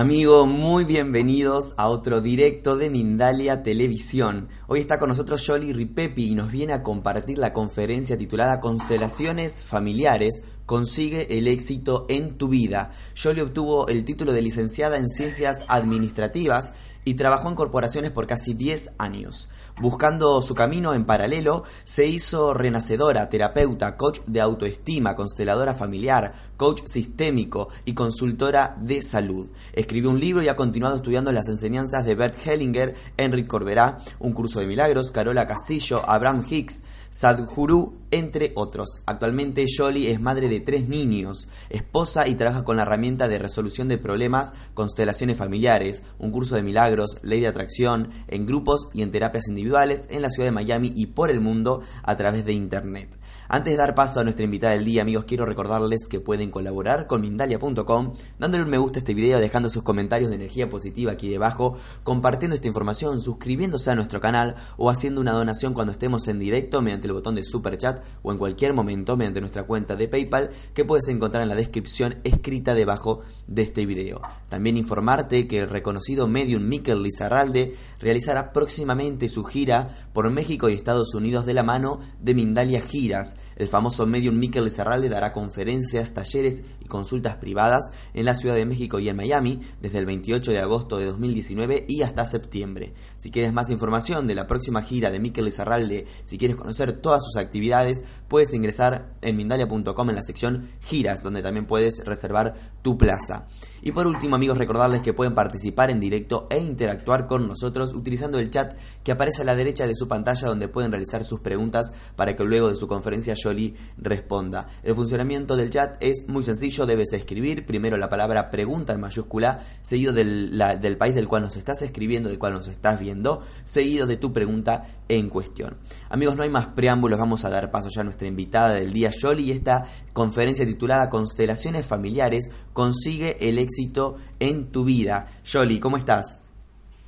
Amigo, muy bienvenidos a otro directo de Mindalia Televisión. Hoy está con nosotros Jolly Ripepi y nos viene a compartir la conferencia titulada Constelaciones Familiares, consigue el éxito en tu vida. Jolly obtuvo el título de licenciada en Ciencias Administrativas y trabajó en corporaciones por casi 10 años. Buscando su camino en paralelo, se hizo renacedora, terapeuta, coach de autoestima, consteladora familiar, coach sistémico y consultora de salud. Escribió un libro y ha continuado estudiando las enseñanzas de Bert Hellinger, Enric Corberá, Un Curso de Milagros, Carola Castillo, Abraham Hicks, Sadhguru, entre otros. Actualmente Jolie es madre de tres niños, esposa y trabaja con la herramienta de resolución de problemas, constelaciones familiares, un curso de milagros, ley de atracción, en grupos y en terapias individuales en la ciudad de Miami y por el mundo a través de Internet. Antes de dar paso a nuestra invitada del día, amigos, quiero recordarles que pueden colaborar con Mindalia.com, dándole un me gusta a este video, dejando sus comentarios de energía positiva aquí debajo, compartiendo esta información, suscribiéndose a nuestro canal o haciendo una donación cuando estemos en directo mediante el botón de Super Chat o en cualquier momento mediante nuestra cuenta de PayPal que puedes encontrar en la descripción escrita debajo de este video. También informarte que el reconocido medium Mikel Lizarralde realizará próximamente su gira por México y Estados Unidos de la mano de Mindalia Giras el famoso medium Mikel Lizarralde dará conferencias, talleres y consultas privadas en la Ciudad de México y en Miami desde el 28 de agosto de 2019 y hasta septiembre. Si quieres más información de la próxima gira de Mikel Lizarralde, si quieres conocer todas sus actividades, puedes ingresar en mindalia.com en la sección giras, donde también puedes reservar tu plaza. Y por último, amigos, recordarles que pueden participar en directo e interactuar con nosotros utilizando el chat que aparece a la derecha de su pantalla donde pueden realizar sus preguntas para que luego de su conferencia Jolie responda. El funcionamiento del chat es muy sencillo, debes escribir primero la palabra pregunta en mayúscula, seguido del, del país del cual nos estás escribiendo, del cual nos estás viendo, seguido de tu pregunta en cuestión. Amigos, no hay más preámbulos, vamos a dar paso ya a nuestra invitada del día, Jolie, y esta conferencia titulada Constelaciones Familiares consigue el éxito en tu vida. Jolie, ¿cómo estás?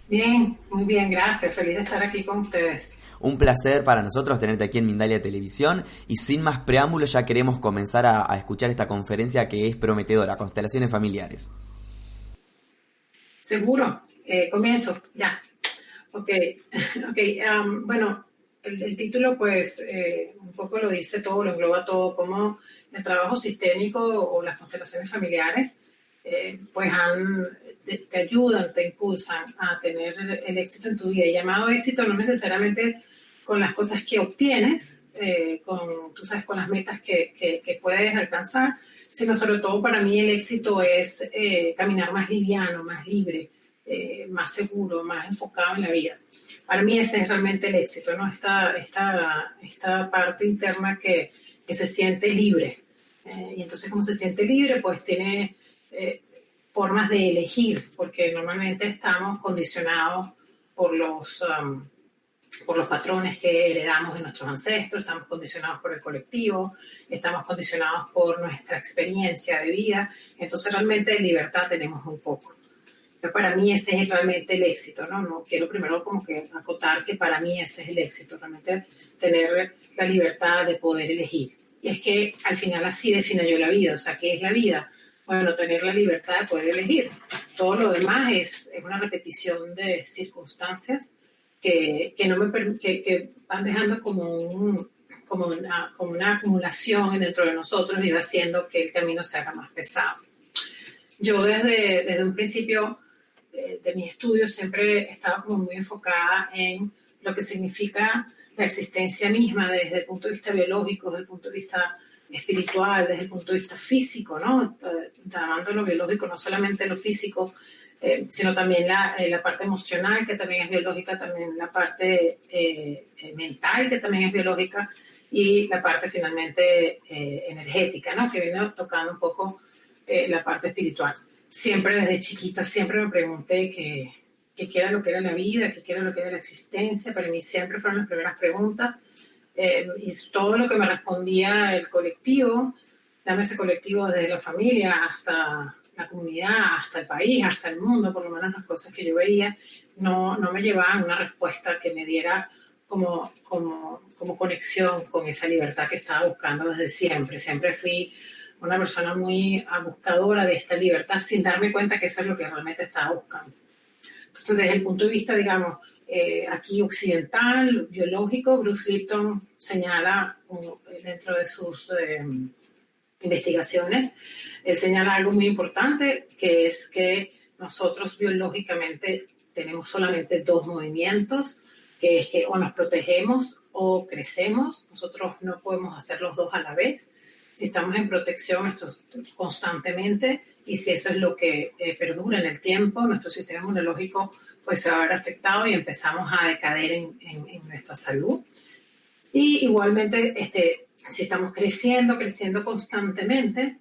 Bien, muy bien, gracias. Feliz de estar aquí con ustedes. Un placer para nosotros tenerte aquí en Mindalia Televisión y sin más preámbulos ya queremos comenzar a, escuchar esta conferencia que es prometedora, Constelaciones Familiares. Seguro, eh, comienzo, ya. Ok, um, bueno, el, título pues eh, un poco lo dice todo, lo engloba todo, como el trabajo sistémico o las constelaciones familiares eh, pues te, ayudan, te impulsan a tener el, éxito en tu vida. Y llamado éxito no necesariamente con las cosas que obtienes, eh, con, tú sabes, con las metas que, que, puedes alcanzar, sino sobre todo para mí el éxito es caminar más liviano, más libre, más seguro, más enfocado en la vida. Para mí ese es realmente el éxito, ¿no? Esta, esta, esta parte interna que, que se siente libre. y entonces, como se siente libre, pues tiene eh, formas de elegir, porque normalmente estamos condicionados por los, um, por los patrones que heredamos de nuestros ancestros, estamos condicionados por el colectivo, estamos condicionados por nuestra experiencia de vida, entonces realmente de libertad tenemos muy poco. Para mí ese es realmente el éxito, ¿no? No quiero primero como que acotar que para mí ese es el éxito, realmente tener la libertad de poder elegir. Y es que al final así defino yo la vida, o sea, ¿qué es la vida? bueno, tener la libertad de poder elegir. Todo lo demás es, es una repetición de circunstancias que, que no me, que, que, van dejando como, un, como, una, como una acumulación dentro de nosotros y va haciendo que el camino se haga más pesado. Yo desde, desde un principio de, de mi estudio siempre estaba como muy enfocada en lo que significa la existencia misma desde el punto de vista biológico, desde el punto de vista espiritual, desde el punto de vista físico, ¿no? Trabajando lo biológico, no solamente lo físico, eh, sino también la, eh, la, parte emocional, que también es biológica, también la parte eh, mental, que también es biológica, y la parte finalmente energética, ¿no? Que viene tocando un poco la parte espiritual. Siempre desde chiquita, siempre me pregunté qué, era lo que era la vida, qué era lo que era la existencia. Para mí siempre fueron las primeras preguntas eh, y todo lo que me respondía el colectivo, ese colectivo desde la familia hasta la comunidad, hasta el país, hasta el mundo, por lo menos las cosas que yo veía, no, no me llevaban una respuesta que me diera como, como, como conexión con esa libertad que estaba buscando desde siempre. Siempre fui una persona muy buscadora de esta libertad sin darme cuenta que eso es lo que realmente estaba buscando. Entonces, desde el punto de vista, digamos, eh, aquí occidental, biológico, Bruce Lipton señala dentro de sus eh, investigaciones, él señala algo muy importante, que es que nosotros biológicamente tenemos solamente dos movimientos, que es que o nos protegemos o crecemos. Nosotros no podemos hacer los dos a la vez. Si estamos en protección esto constantemente y si eso es lo que eh, perdura en el tiempo, nuestro sistema inmunológico pues se va a ver afectado y empezamos a decader en, en, nuestra salud. Y igualmente, este, si estamos creciendo, creciendo constantemente,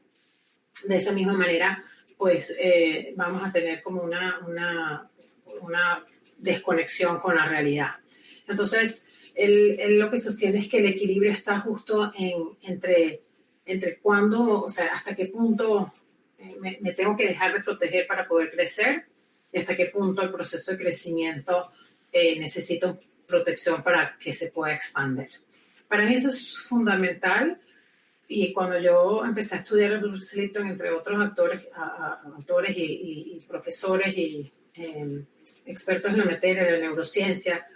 de esa misma manera, pues eh, vamos a tener como una, una, una desconexión con la realidad. Entonces, él, lo que sostiene es que el equilibrio está justo en, entre, entre cuándo, o sea, hasta qué punto eh, me, tengo que dejar de proteger para poder crecer y hasta qué punto el proceso de crecimiento eh, necesita protección para que se pueda expandir. Para mí eso es fundamental y cuando yo empecé a estudiar el Bruce entre otros actores, autores y, profesores y em, expertos en la materia de la neurociencia,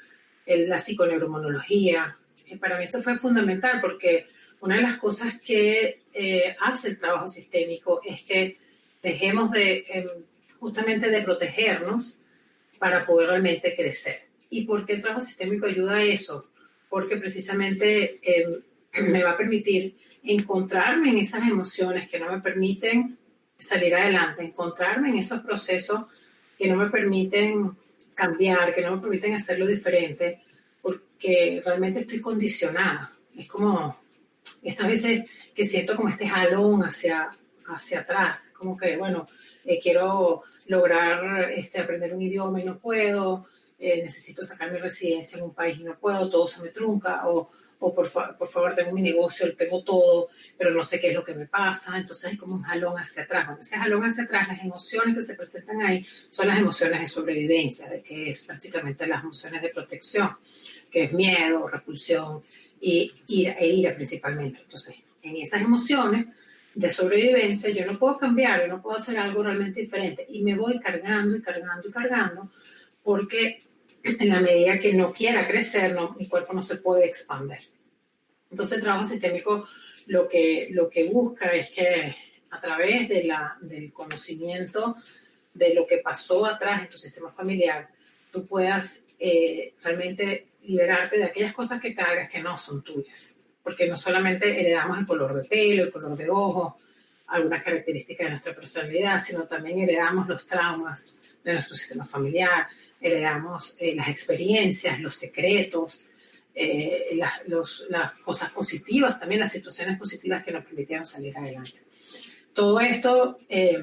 la psiconeuromonología. para mí eso fue fundamental porque una de las cosas que eh, hace el trabajo sistémico es que dejemos de em, justamente de protegernos para poder realmente crecer. ¿Y por qué el trabajo sistémico ayuda a eso? Porque precisamente em, me va a permitir encontrarme en esas emociones que no me permiten salir adelante, encontrarme en esos procesos que no me permiten cambiar, que no me permiten hacerlo diferente, porque realmente estoy condicionada. Es como estas veces que siento como este jalón hacia, hacia atrás, como que, bueno, eh, quiero lograr este, aprender un idioma y no puedo, eh, necesito sacar mi residencia en un país y no puedo, todo se me trunca, o o por, por, favor tengo mi negocio, tengo todo, pero no sé qué es lo que me pasa, entonces es como un jalón hacia atrás. Bueno, ese jalón hacia atrás, las emociones que se presentan ahí son las emociones de sobrevivencia, de que es básicamente las emociones de protección, que es miedo, repulsión y ira, e ira principalmente. Entonces, en esas emociones de sobrevivencia yo no puedo cambiar, yo no puedo hacer algo realmente diferente y me voy cargando y cargando y cargando porque en la medida que no quiera crecer, no, mi cuerpo no se puede expandir. Entonces el trabajo sistémico lo que, lo que busca es que a través de la, del conocimiento de lo que pasó atrás en tu sistema familiar, tú puedas eh, realmente liberarte de aquellas cosas que cargas que no son tuyas. Porque no solamente heredamos el color de pelo, el color de ojos, algunas características de nuestra personalidad, sino también heredamos los traumas de nuestro sistema familiar, heredamos eh, las experiencias, los secretos, eh, las, cosas positivas, también las situaciones positivas que nos permitieron salir adelante. Todo esto eh,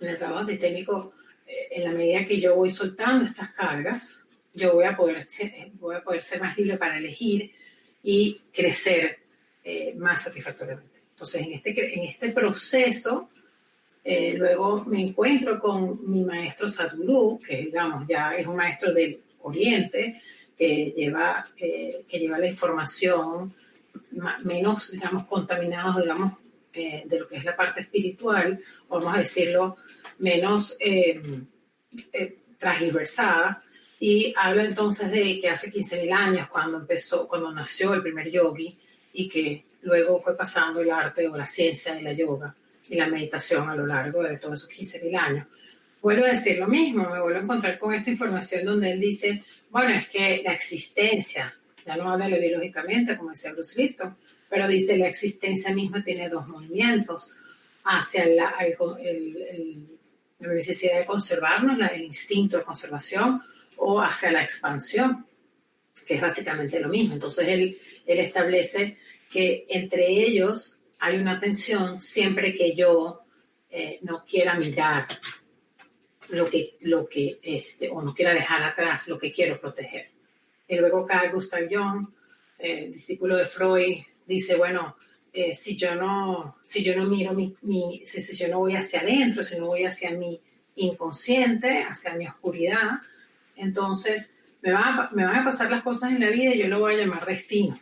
en el trabajo sistémico, en la medida que yo voy soltando estas cargas, yo voy a poder, voy a poder ser más libre para elegir y crecer más satisfactoriamente. Entonces, en este, en este proceso, eh, luego me encuentro con mi maestro Sadhguru, que digamos ya es un maestro del Oriente, que lleva, eh, que lleva la información menos, digamos, contaminados, digamos, eh, de lo que es la parte espiritual, vamos a decirlo, menos transversada, y habla entonces de que hace 15.000 años, cuando empezó, cuando nació el primer yogi, y que luego fue pasando el arte o la ciencia de la yoga, y la meditación a lo largo de todos esos 15.000 años. Vuelvo a decir lo mismo, me vuelvo a encontrar con esta información donde él dice, bueno, es que la existencia, ya no habla biológicamente, como decía Bruce Lipton, pero dice la existencia misma tiene dos movimientos, hacia la, la necesidad de conservarnos, el instinto de conservación, o hacia la expansión, que es básicamente lo mismo. Entonces él, él establece que entre ellos hay una tensión siempre que yo eh, no quiera mirar lo que, lo que este, o no quiera dejar atrás lo que quiero proteger. Y luego Carl Gustav Jung, eh, discípulo de Freud, dice, bueno, eh, si, yo no, si yo no miro mi, si, si, yo no voy hacia adentro, si no voy hacia mi inconsciente, hacia mi oscuridad, entonces me van, a, pasar las cosas en la vida y yo lo voy a llamar destino.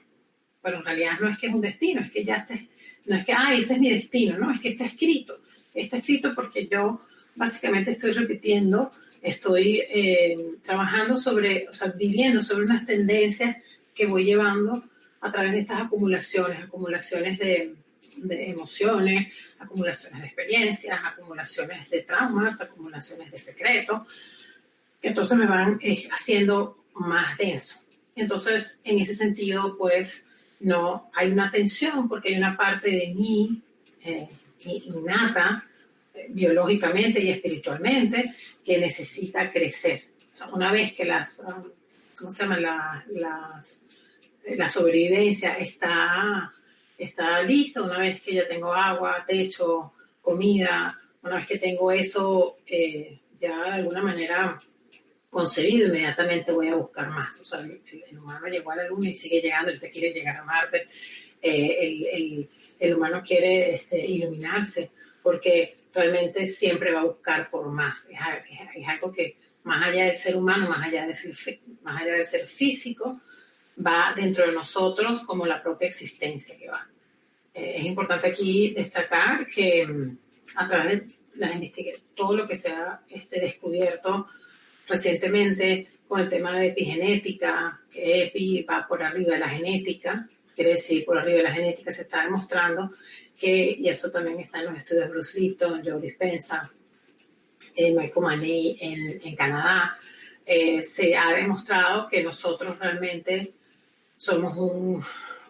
Pero en realidad no es que es un destino, es que ya te, no es que, ah, ese es mi destino, no, es que está escrito. Está escrito porque yo básicamente estoy repitiendo, estoy eh, trabajando sobre, o sea, viviendo sobre unas tendencias que voy llevando a través de estas acumulaciones, acumulaciones de, de emociones, acumulaciones de experiencias, acumulaciones de traumas, acumulaciones de secretos, entonces me van eh, haciendo más denso. Entonces, en ese sentido, pues, no hay una tensión porque hay una parte de mí eh, innata, eh, biológicamente y espiritualmente, que necesita crecer. una vez que las, ah, ¿cómo se llama? La, las, la sobrevivencia está está listo, una vez que ya tengo agua, techo, comida, una vez que tengo eso eh, ya de alguna manera concebido, inmediatamente voy a buscar más. O sea, el, humano llegó a la Luna y sigue llegando, usted quiere llegar a Marte, eh, el, humano quiere este, iluminarse, porque realmente siempre va a buscar por más. Es, es, algo que más allá del ser humano, más allá de ser, más allá de ser físico, va dentro de nosotros como la propia existencia que va. Eh, es importante aquí destacar que mm, a través de las todo lo que se ha este, descubierto recientemente con el tema de epigenética, que epi va por arriba de la genética, quiere decir, por arriba de la genética se está demostrando que, y eso también está en los estudios de Bruce Lipton, Joe Dispensa, eh, Michael Maney en, en Canadá, eh, se ha demostrado que nosotros realmente somos un,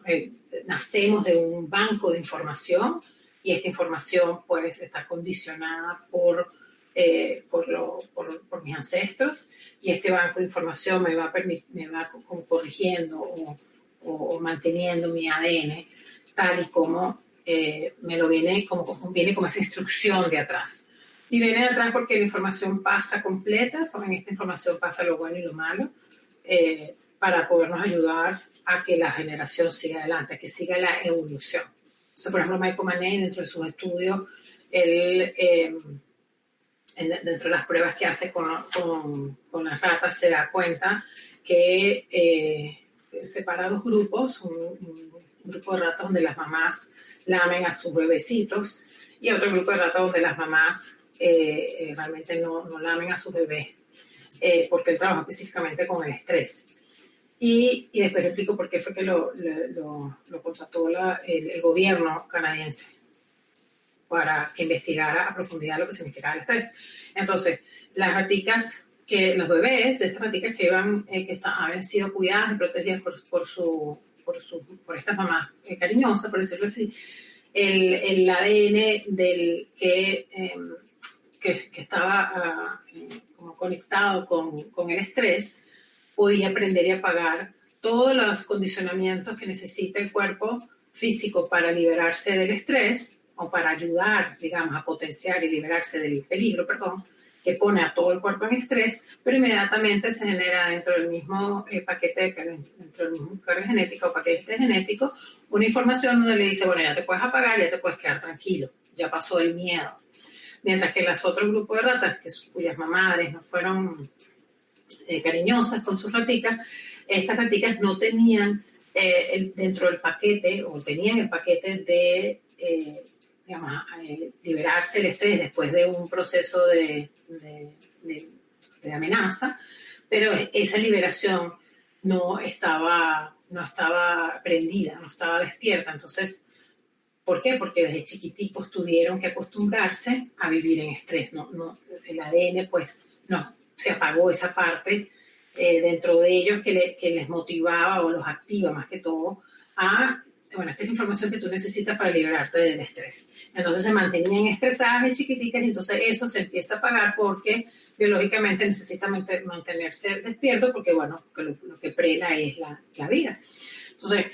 eh, nacemos de un banco de información y esta información pues está condicionada por, eh, por, lo, por, por, mis ancestros y este banco de información me va, me va corrigiendo o, o, manteniendo mi ADN tal y como eh, me lo viene como, viene como esa instrucción de atrás. Y viene de atrás porque la información pasa completa, en esta información pasa lo bueno y lo malo. Eh, para podernos ayudar a que la generación siga adelante, a que siga la evolución. Entonces, por ejemplo, Michael Manet, dentro de sus estudios, él, eh, dentro de las pruebas que hace con, con, las ratas, se da cuenta que eh, separa dos grupos, un, grupo de ratas donde las mamás lamen a sus bebecitos y otro grupo de ratas donde las mamás eh, realmente no, no, lamen a sus bebés, porque él trabaja específicamente con el estrés. Y, y después explico por qué fue que lo, lo contrató el, gobierno canadiense para que investigara a profundidad lo que significaba el estrés. Entonces, las raticas, que los bebés de estas raticas que, iban, eh, que habían sido cuidadas y protegidas por, por, su, por, su, por estas mamás eh, cariñosas, por decirlo así, el, el ADN del que, em, que, que, estaba ah, como conectado con, con el estrés podía aprender y apagar todos los condicionamientos que necesita el cuerpo físico para liberarse del estrés o para ayudar, digamos, a potenciar y liberarse del peligro, perdón, que pone a todo el cuerpo en estrés, pero inmediatamente se genera dentro del mismo eh, paquete, dentro del mismo carga genética o paquete genético, una información donde le dice, bueno, ya te puedes apagar, ya te puedes quedar tranquilo, ya pasó el miedo. Mientras que los otros grupos de ratas, que, cuyas mamares no fueron eh, cariñosas con sus raticas, estas raticas no tenían eh, dentro del paquete o tenían el paquete de digamos, liberarse el estrés después de un proceso de, de, amenaza, pero esa liberación no estaba, no estaba prendida, no estaba despierta. Entonces, ¿por qué? Porque desde chiquiticos tuvieron que acostumbrarse a vivir en estrés. No, no, el ADN, pues, no, se apagó esa parte eh, dentro de ellos que, que, les motivaba o los activa más que todo a, bueno, esta es información que tú necesitas para liberarte del estrés. Entonces se mantenían estresadas y chiquiticas y entonces eso se empieza a apagar porque biológicamente necesita mantenerse despierto porque, bueno, lo, que prela es la, la, vida. Entonces,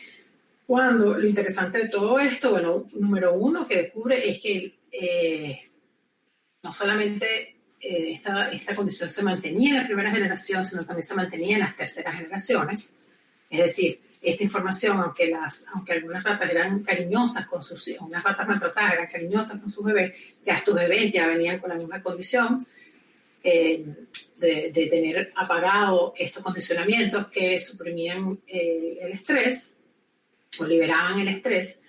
cuando lo interesante de todo esto, bueno, número uno que descubre es que eh, no solamente eh, esta, esta, condición se mantenía en la primera generación, sino también se mantenía en las terceras generaciones. Es decir, esta información, aunque, las, aunque algunas ratas eran cariñosas con sus hijos, unas ratas maltratadas eran cariñosas con sus bebés, ya estos bebés ya venían con la misma condición eh, de, tener apagado estos condicionamientos que suprimían eh, el estrés o liberaban el estrés,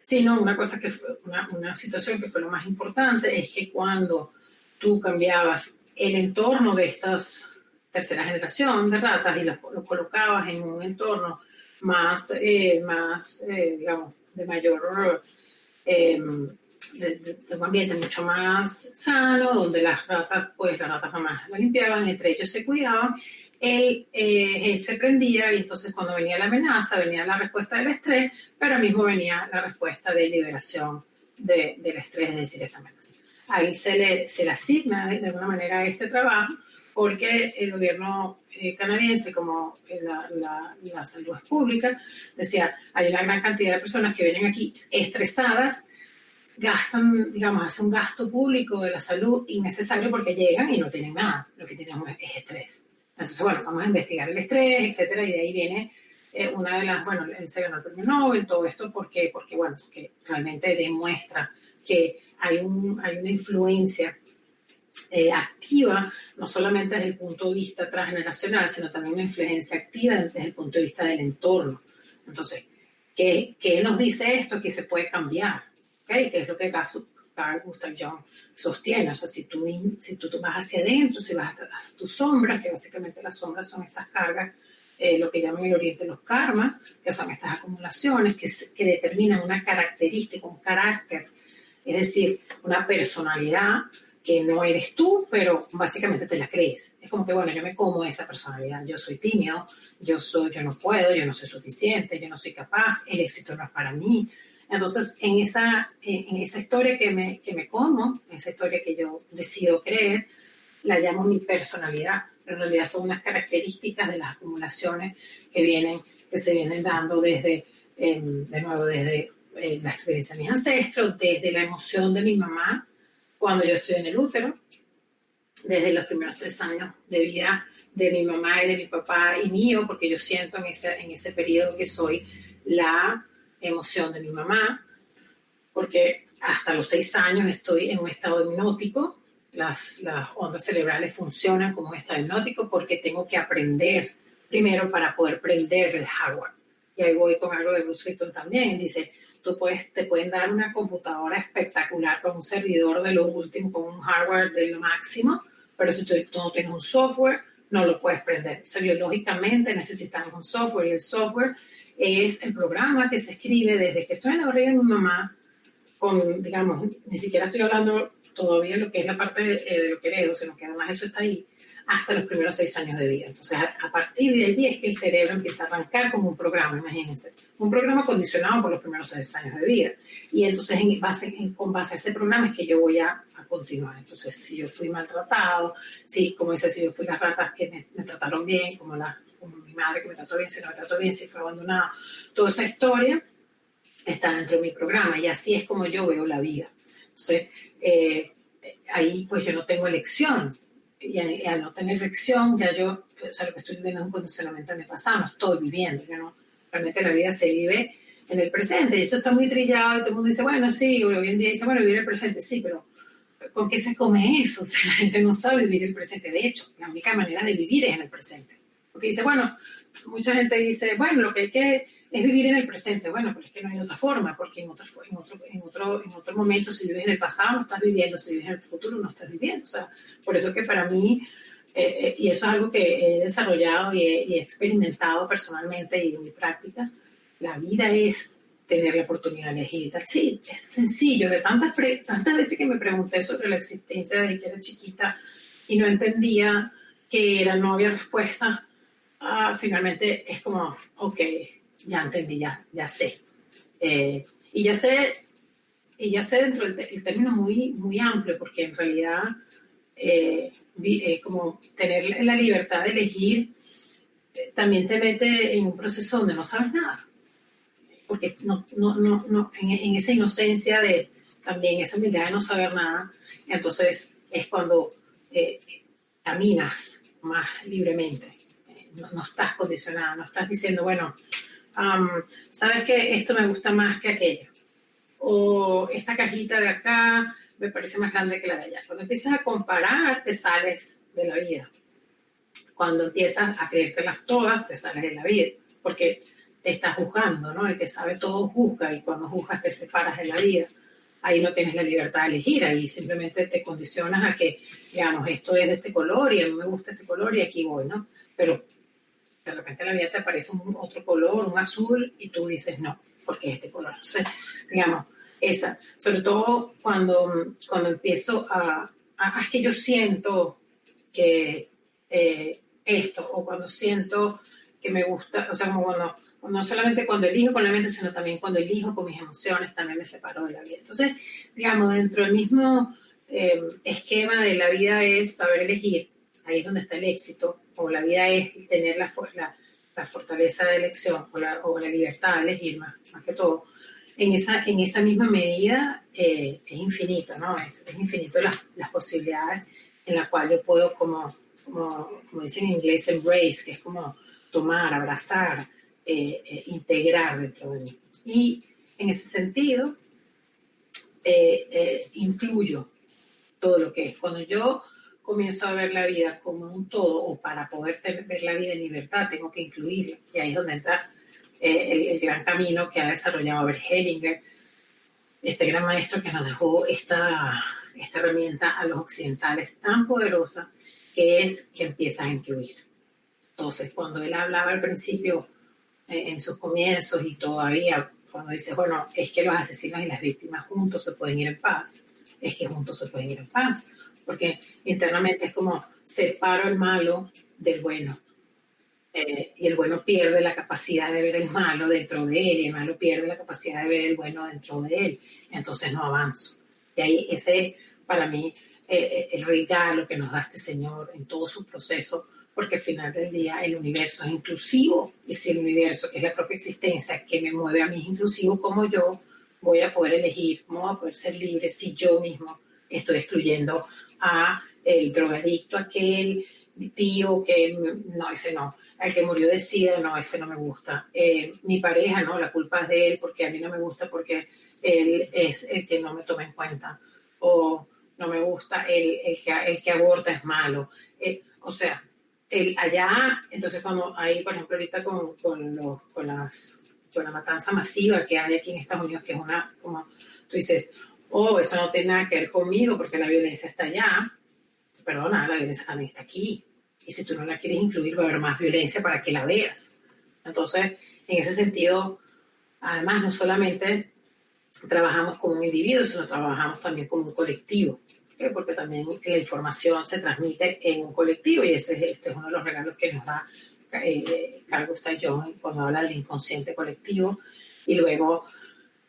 sino una cosa que fue una, una situación que fue lo más importante es que cuando tú cambiabas el entorno de estas tercera generación de ratas y los, colocabas en un entorno más, eh, más eh, digamos, de mayor, eh, de, un ambiente mucho más sano, donde las ratas, pues las ratas mamás lo limpiaban, entre ellos se cuidaban, él, se prendía y entonces cuando venía la amenaza venía la respuesta del estrés, pero mismo venía la respuesta de liberación del estrés, es decir, esta amenaza. Ahí se le, se le asigna de alguna manera este trabajo porque el gobierno eh, canadiense, como la, la, salud es pública, decía, hay una gran cantidad de personas que vienen aquí estresadas, gastan, digamos, hacen un gasto público de la salud innecesario porque llegan y no tienen nada, lo que tienen es estrés. Entonces, bueno, vamos a investigar el estrés, etcétera, y de ahí viene eh, una de las, bueno, él se ganó el premio Nobel, todo esto, porque, porque bueno, porque realmente demuestra que hay, un, hay una influencia eh, activa, no solamente desde el punto de vista transgeneracional, sino también una influencia activa desde el punto de vista del entorno. Entonces, ¿qué, qué nos dice esto? Que se puede cambiar, ¿okay? que es lo que Carl Gustav Jung sostiene. O sea, si tú, si tú, vas hacia adentro, si vas a tus sombras, que básicamente las sombras son estas cargas, eh, lo que llaman el oriente los karmas, que son estas acumulaciones que, que determinan una característica, un carácter, es decir, una personalidad que no eres tú, pero básicamente te la crees. Es como que, bueno, yo me como esa personalidad, yo soy tímido, yo, soy, yo no puedo, yo no soy suficiente, yo no soy capaz, el éxito no es para mí. Entonces, en esa, en esa historia que me, que me como, esa historia que yo decido creer, la llamo mi personalidad. Pero en realidad son unas características de las acumulaciones que vienen, que se vienen dando desde, em, de nuevo, desde eh, la experiencia de mis ancestros, desde la emoción de mi mamá, cuando yo estoy en el útero, desde los primeros tres años de vida de mi mamá y de mi papá y mío, porque yo siento en ese, en ese periodo que soy la emoción de mi mamá, porque hasta los seis años estoy en un estado hipnótico, las, las ondas cerebrales funcionan como un estado hipnótico porque tengo que aprender primero para poder prender el hardware. Y ahí voy con algo de Bruce Lipton también, dice, tú puedes, te pueden dar una computadora espectacular con un servidor de lo último, con un hardware de lo máximo, pero si tú, no tienes un software, no lo puedes prender. O sea, biológicamente necesitamos un software y el software es el programa que se escribe desde que estoy en la barriga de mi mamá, con, digamos, ni siquiera estoy hablando todavía lo que es la parte de, eh, lo que heredo, sino que además eso está ahí hasta los primeros seis años de vida. Entonces, a, partir de ahí es que el cerebro empieza a arrancar como un programa, imagínense, un programa condicionado por los primeros seis años de vida. Y entonces, en base, con base a ese programa es que yo voy a, continuar. Entonces, si yo fui maltratado, si, como dice, si yo fui las ratas que me, trataron bien, como, la, como mi madre que me trató bien, si no me trató bien, si fue abandonado, toda esa historia está dentro de mi programa y así es como yo veo la vida. Entonces, eh, ahí pues yo no tengo elección y, al no tener elección, ya yo, o sea, lo que estoy viviendo es un condicionamiento de mi pasado, no estoy viviendo, no, realmente la vida se vive en el presente, y eso está muy trillado, y todo el mundo dice, bueno, sí, hoy en día dice, bueno, vivir el presente, sí, pero ¿con qué se come eso? O sea, la gente no sabe vivir el presente, de hecho, la única manera de vivir es en el presente, porque dice, bueno, mucha gente dice, bueno, lo que hay que es vivir en el presente. Bueno, pero es que no hay otra forma, porque en otro, en otro, en otro, en otro momento, si vives en el pasado, no estás viviendo, si vives en el futuro, no estás viviendo. O sea, por eso que para mí, eh, eh, y eso es algo que he desarrollado y he, experimentado personalmente y en mi práctica, la vida es tener la oportunidad de elegir. Sí, es sencillo. De tantas, tantas veces que me pregunté sobre la existencia de que era chiquita y no entendía qué era, no había respuesta, ah, finalmente es como, ok, ya entendí, ya, ya sé. Eh, y ya sé, y ya sé dentro del término muy, muy amplio, porque en realidad eh, eh, como tener la libertad de elegir también te mete en un proceso donde no sabes nada. Porque no, no, no, no en, en, esa inocencia de también esa humildad de no saber nada, entonces es cuando caminas más libremente. No, no, estás condicionada, no estás diciendo, bueno, sabes que esto me gusta más que aquello. O esta cajita de acá me parece más grande que la de allá. Cuando empiezas a comparar, te sales de la vida. Cuando empiezas a creértelas todas, te sales de la vida. Porque estás juzgando, ¿no? El que sabe todo juzga y cuando juzgas te separas de la vida. Ahí no tienes la libertad de elegir, ahí simplemente te condicionas a que, digamos, esto es de este color y a mí me gusta este color y aquí voy, ¿no? Pero de repente en la vida te aparece un otro color, un azul, y tú dices no, porque es este color. Entonces, digamos, esa, sobre todo cuando, cuando empiezo a, a, es que yo siento que eh, esto, o cuando siento que me gusta, o sea, como cuando, no solamente cuando elijo con la mente, sino también cuando elijo con mis emociones, también me separo de la vida. Entonces, digamos, dentro del mismo eh, esquema de la vida es saber elegir, ahí es donde está el éxito, o la vida es tener la, la, la fortaleza de elección o la, o la, libertad de elegir más, más que todo. En esa, en esa misma medida eh, es infinito, ¿no? Es, es infinito las, las, posibilidades en las cuales yo puedo, como, como, como dicen en inglés, embrace, que es como tomar, abrazar, eh, eh, integrar dentro de mí. Y en ese sentido, incluyo todo lo que es. Cuando yo comienzo a ver la vida como un todo, o para poder ver la vida en libertad, tengo que incluirla. Y ahí es donde entra eh, el, gran camino que ha desarrollado Bert Hellinger, este gran maestro que nos dejó esta, esta herramienta a los occidentales tan poderosa, que es que empieza a incluir. Entonces, cuando él hablaba al principio, eh, en sus comienzos y todavía, cuando dice, bueno, es que los asesinos y las víctimas juntos se pueden ir en paz, es que juntos se pueden ir en paz porque internamente es como separo el malo del bueno. Eh, y el bueno pierde la capacidad de ver el malo dentro de él, y el malo pierde la capacidad de ver el bueno dentro de él. Entonces no avanzo. Y ahí ese es para mí eh, eh, el regalo que nos da este Señor en todo su proceso, porque al final del día el universo es inclusivo, y si el universo, que es la propia existencia que me mueve a mí, es inclusivo, como yo voy a poder elegir, cómo voy a poder ser libre si yo mismo estoy excluyendo a el drogadicto, aquel tío que, no, ese no, al que murió de sida, no, ese no me gusta. Eh, mi pareja, no, la culpa es de él porque a mí no me gusta porque él es el que no me toma en cuenta. O no me gusta el, el, que, el que aborta es malo. Eh, o sea, el, allá, entonces cuando hay, por ejemplo, ahorita con, con, los, con, las, con la matanza masiva que hay aquí en Estados Unidos, que es una, como tú dices, oh, eso no tiene nada que ver conmigo porque la violencia está allá. Perdona, la violencia también está aquí. Y si tú no la quieres incluir, va a haber más violencia para que la veas. Entonces, en ese sentido, además, no solamente trabajamos como un individuo, sino trabajamos también como un colectivo. Porque también la información se transmite en un colectivo y ese este es uno de los regalos que nos da eh, Carl Gustav Jung cuando habla del inconsciente colectivo. Y luego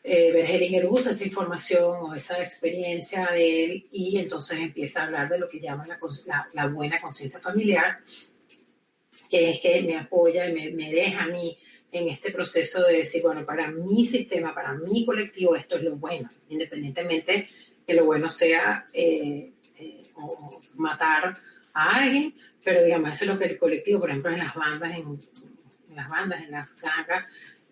eh, Bergeringer usa esa información o esa experiencia de él y entonces empieza a hablar de lo que llama la, la, buena conciencia familiar, que es que me apoya y me, me, deja a mí en este proceso de decir, bueno, para mi sistema, para mi colectivo, esto es lo bueno, independientemente que lo bueno sea eh, eh, o matar a alguien, pero digamos, eso es lo que el colectivo, por ejemplo, en las bandas, en, en las bandas, en las gangas,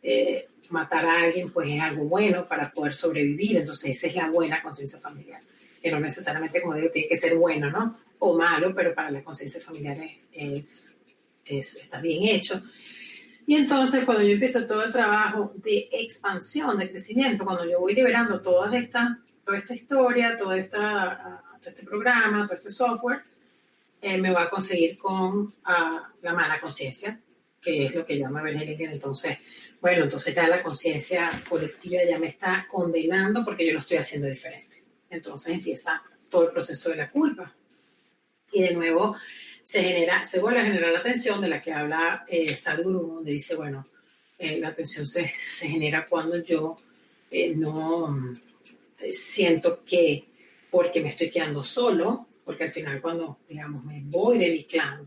eh, matar a alguien pues es algo bueno para poder sobrevivir, entonces esa es la buena conciencia familiar, que no necesariamente, como digo, tiene que ser bueno, ¿no? O malo, pero para la conciencia familiar es, es, está bien hecho. Y entonces cuando yo empiezo todo el trabajo de expansión, de crecimiento, cuando yo voy liberando toda esta, toda esta historia, toda esta, todo este programa, todo este software, eh, me va a conseguir con uh, la mala conciencia, que es lo que llama Benedict. Entonces, bueno, entonces ya la conciencia colectiva ya me está condenando porque yo lo estoy haciendo diferente. Entonces empieza todo el proceso de la culpa. Y de nuevo se genera, se vuelve a generar la tensión de la que habla eh, Sadhguru, donde dice, bueno, eh, la tensión se, se, genera cuando yo eh, no eh, siento que porque me estoy quedando solo, porque al final cuando, digamos, me voy de mi clan,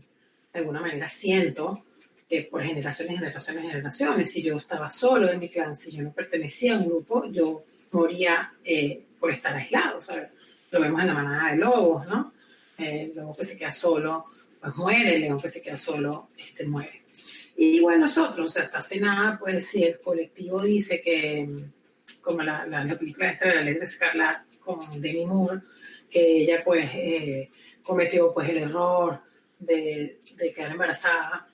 de alguna manera siento que por generaciones, generaciones, generaciones, si yo estaba solo en mi clan, si yo no pertenecía a un grupo, yo moría eh, por estar aislado, ¿sabes? Lo vemos en la manada de lobos, ¿no? Eh, el lobo que se queda solo, pues muere, el león que se queda solo, este muere. Y igual nosotros, o sea, hasta hace nada, pues si el colectivo dice que, como la, la, película esta de la letra escarlata, con Demi Moore, que ella pues eh, cometió pues el error de, de, quedar embarazada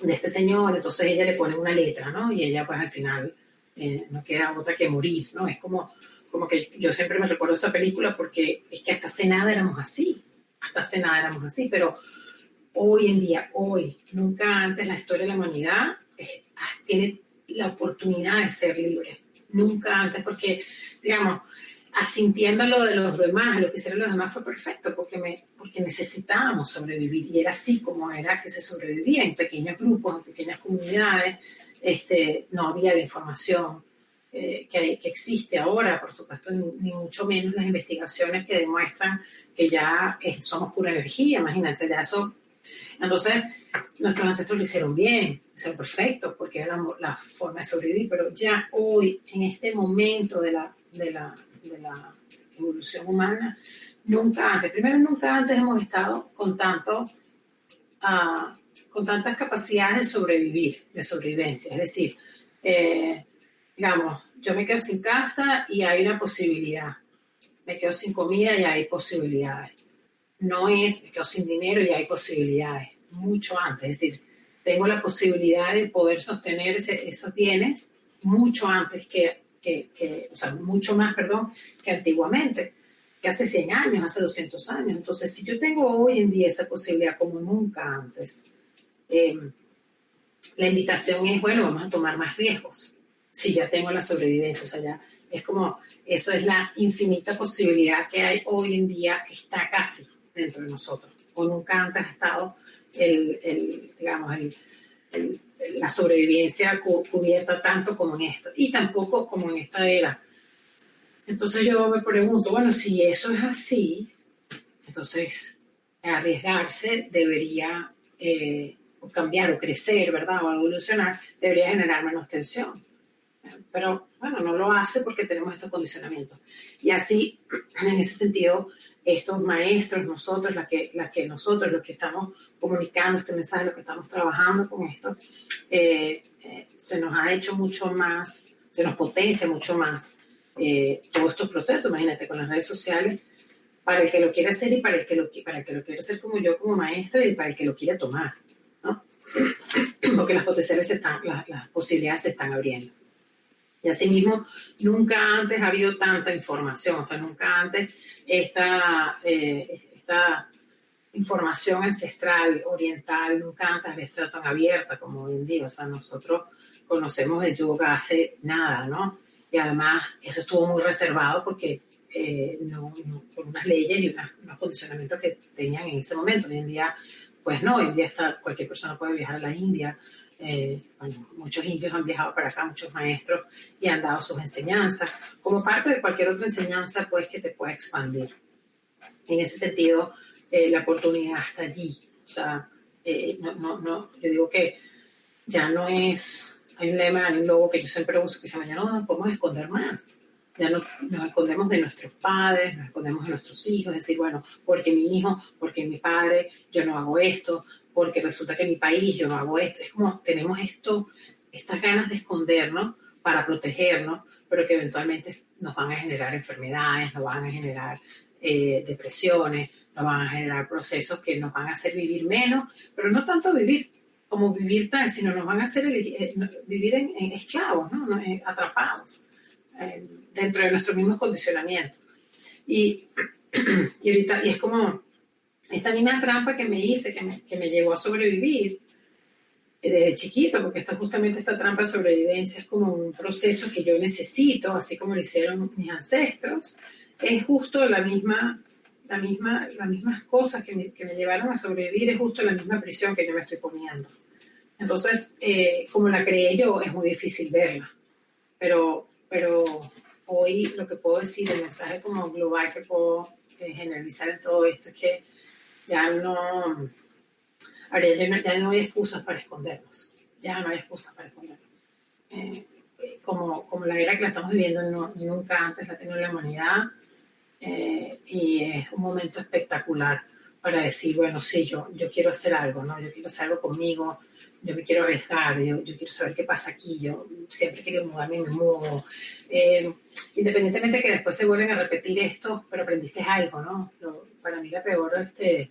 de este señor, entonces ella le pone una letra, ¿no? Y ella pues al final eh, no queda otra que morir, ¿no? Es como, como que yo siempre me recuerdo esa película porque es que hasta hace nada éramos así, hasta hace nada éramos así, pero hoy en día, hoy, nunca antes la historia de la humanidad ah, tiene la oportunidad de ser libre, nunca antes, porque, digamos, asintiendo lo de los demás, lo que hicieron los demás fue perfecto, porque, me, porque necesitábamos sobrevivir, y era así como era que se sobrevivía, en pequeños grupos, en pequeñas comunidades, este, no había la información eh, que, que, existe ahora, por supuesto, ni, mucho menos las investigaciones que demuestran que ya somos pura energía, imagínense, ya eso entonces, nuestros ancestros lo hicieron bien, lo hicieron perfecto, porque era la, forma de sobrevivir, pero ya hoy, en este momento de la, de la, de la evolución humana, nunca antes, primero nunca antes hemos estado con tanto, uh, con tantas capacidades de sobrevivir, de sobrevivencia. Es decir, eh, digamos, yo me quedo sin casa y hay una posibilidad. Me quedo sin comida y hay posibilidades no es, me quedo sin dinero y hay posibilidades, mucho antes. Es decir, tengo la posibilidad de poder sostener esos bienes mucho antes que, que, o sea, mucho más, perdón, que antiguamente, que hace 100 años, hace 200 años. Entonces, si yo tengo hoy en día esa posibilidad como nunca antes, em, la invitación es, bueno, vamos a tomar más riesgos. Si ya tengo la sobrevivencia, o sea, ya es como, eso es la infinita posibilidad que hay hoy en día, está casi dentro de nosotros, o nunca antes ha estado el, digamos, la sobrevivencia cubierta tanto como en esto, y tampoco como en esta era. Entonces yo me pregunto, bueno, si eso es así, entonces arriesgarse debería eh, cambiar o crecer, ¿verdad? O evolucionar, debería generar menos tensión. Pero bueno, no lo hace porque tenemos estos condicionamientos. Y así, en ese sentido, estos maestros, nosotros, las que, la que nosotros, los que estamos comunicando este mensaje, los que estamos trabajando con esto, eh, eh, se nos ha hecho mucho más, se nos potencia mucho más eh, todos estos procesos, imagínate, con las redes sociales, para el que lo quiere hacer y para el que lo, para el que lo quiere hacer como yo como maestra y para el que lo quiere tomar, ¿no? Porque las potenciales están, las, posibilidades se están abriendo. Y asimismo, nunca antes ha habido tanta información, o sea, nunca antes esta, esta información ancestral, oriental, nunca antes había estado tan abierta como hoy en día. O sea, nosotros conocemos el yoga hace nada, ¿no? Y además eso estuvo muy reservado porque eh, no, por unas leyes y unos condicionamientos que tenían en ese momento. Hoy en día, pues no, hoy en día está, cualquier persona puede viajar a la India, eh, bueno, muchos indios han viajado para acá, muchos maestros, y han dado sus enseñanzas, como parte de cualquier otra enseñanza, pues que te pueda expandir. En ese sentido, eh, la oportunidad está allí. O sea, eh, no, no, no, yo digo que ya no es, hay un lema, hay un logo que yo siempre uso que se llama, ya no nos podemos esconder más. Ya no, nos escondemos de nuestros padres, nos escondemos de nuestros hijos, es decir, bueno, porque mi hijo, porque mi padre, yo no hago esto, porque resulta que mi país yo no hago esto. Es como tenemos esto, estas ganas de escondernos para protegernos, pero que eventualmente nos van a generar enfermedades, nos van a generar eh, depresiones, nos van a generar procesos que nos van a hacer vivir menos, pero no tanto vivir como vivir tan, sino nos van a hacer eh, vivir en, esclavos, ¿no? Eh, atrapados dentro de nuestros mismos condicionamientos. Y, y ahorita, y es como, esta misma trampa que me hice, que me, que me llevó a sobrevivir eh, desde chiquito, porque está justamente esta trampa de sobrevivencia es como un proceso que yo necesito, así como lo hicieron mis ancestros, es justo la misma, la misma, las mismas cosas que me, que me llevaron a sobrevivir, es justo la misma prisión que yo me estoy poniendo. Entonces, eh, como la creé yo, es muy difícil verla, pero, pero hoy lo que puedo decir, el mensaje como global que puedo eh, generalizar en todo esto es que ya no, ya no, hay excusas para escondernos, ya no hay excusas para escondernos. Eh, como, como la era que la estamos viviendo, nunca antes la ha tenido la humanidad eh, y es un momento espectacular para decir, bueno, sí, yo, yo quiero hacer algo, ¿no? Yo quiero hacer algo conmigo, yo me quiero arriesgar, yo, yo quiero saber qué pasa aquí, yo siempre quiero mudarme y me mudo. Eh, independientemente de que después se vuelven a repetir esto, pero aprendiste algo, ¿no? para mí la peor, este,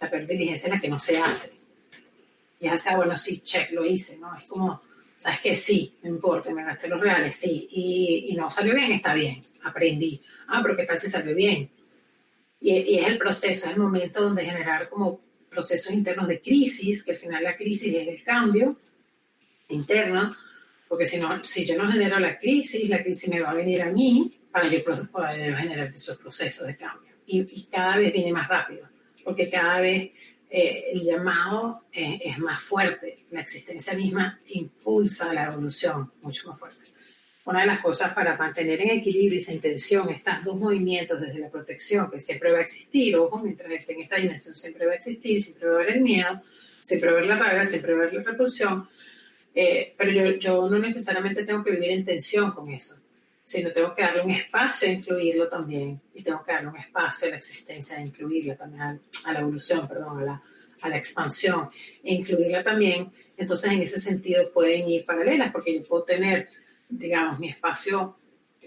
la peor diligencia es la que no se hace. Y hace, ah, bueno, sí, check, lo hice, ¿no? Es como, ¿sabes qué? Sí, no importa, me gasté los reales, sí. Y, y no salió bien, está bien, aprendí. Ah, pero ¿qué tal si salió bien? Y, y es el proceso, es el momento donde generar como procesos internos de crisis, que al final la crisis es el cambio interno, porque si, no, si yo no genero la crisis, la crisis me va a venir a mí para yo poder generar esos procesos de cambio. Y, cada vez viene más rápido, porque cada vez eh, el llamado eh, es más fuerte, la existencia misma impulsa la evolución mucho más fuerte. Una de las cosas para mantener en equilibrio y sin tensión estos dos movimientos desde la protección, que siempre va a existir, ojo, mientras esté en esta dimensión siempre va a existir, siempre va a haber el miedo, siempre va a haber la rabia, siempre va a haber la repulsión, eh, pero yo, yo no necesariamente tengo que vivir en tensión con eso, sino tengo que darle un espacio a incluirlo también, y tengo que darle un espacio a la existencia de incluirla también, a, la evolución, perdón, a la, a la expansión, e incluirla también, entonces en ese sentido pueden ir paralelas, porque yo puedo tener digamos, mi espacio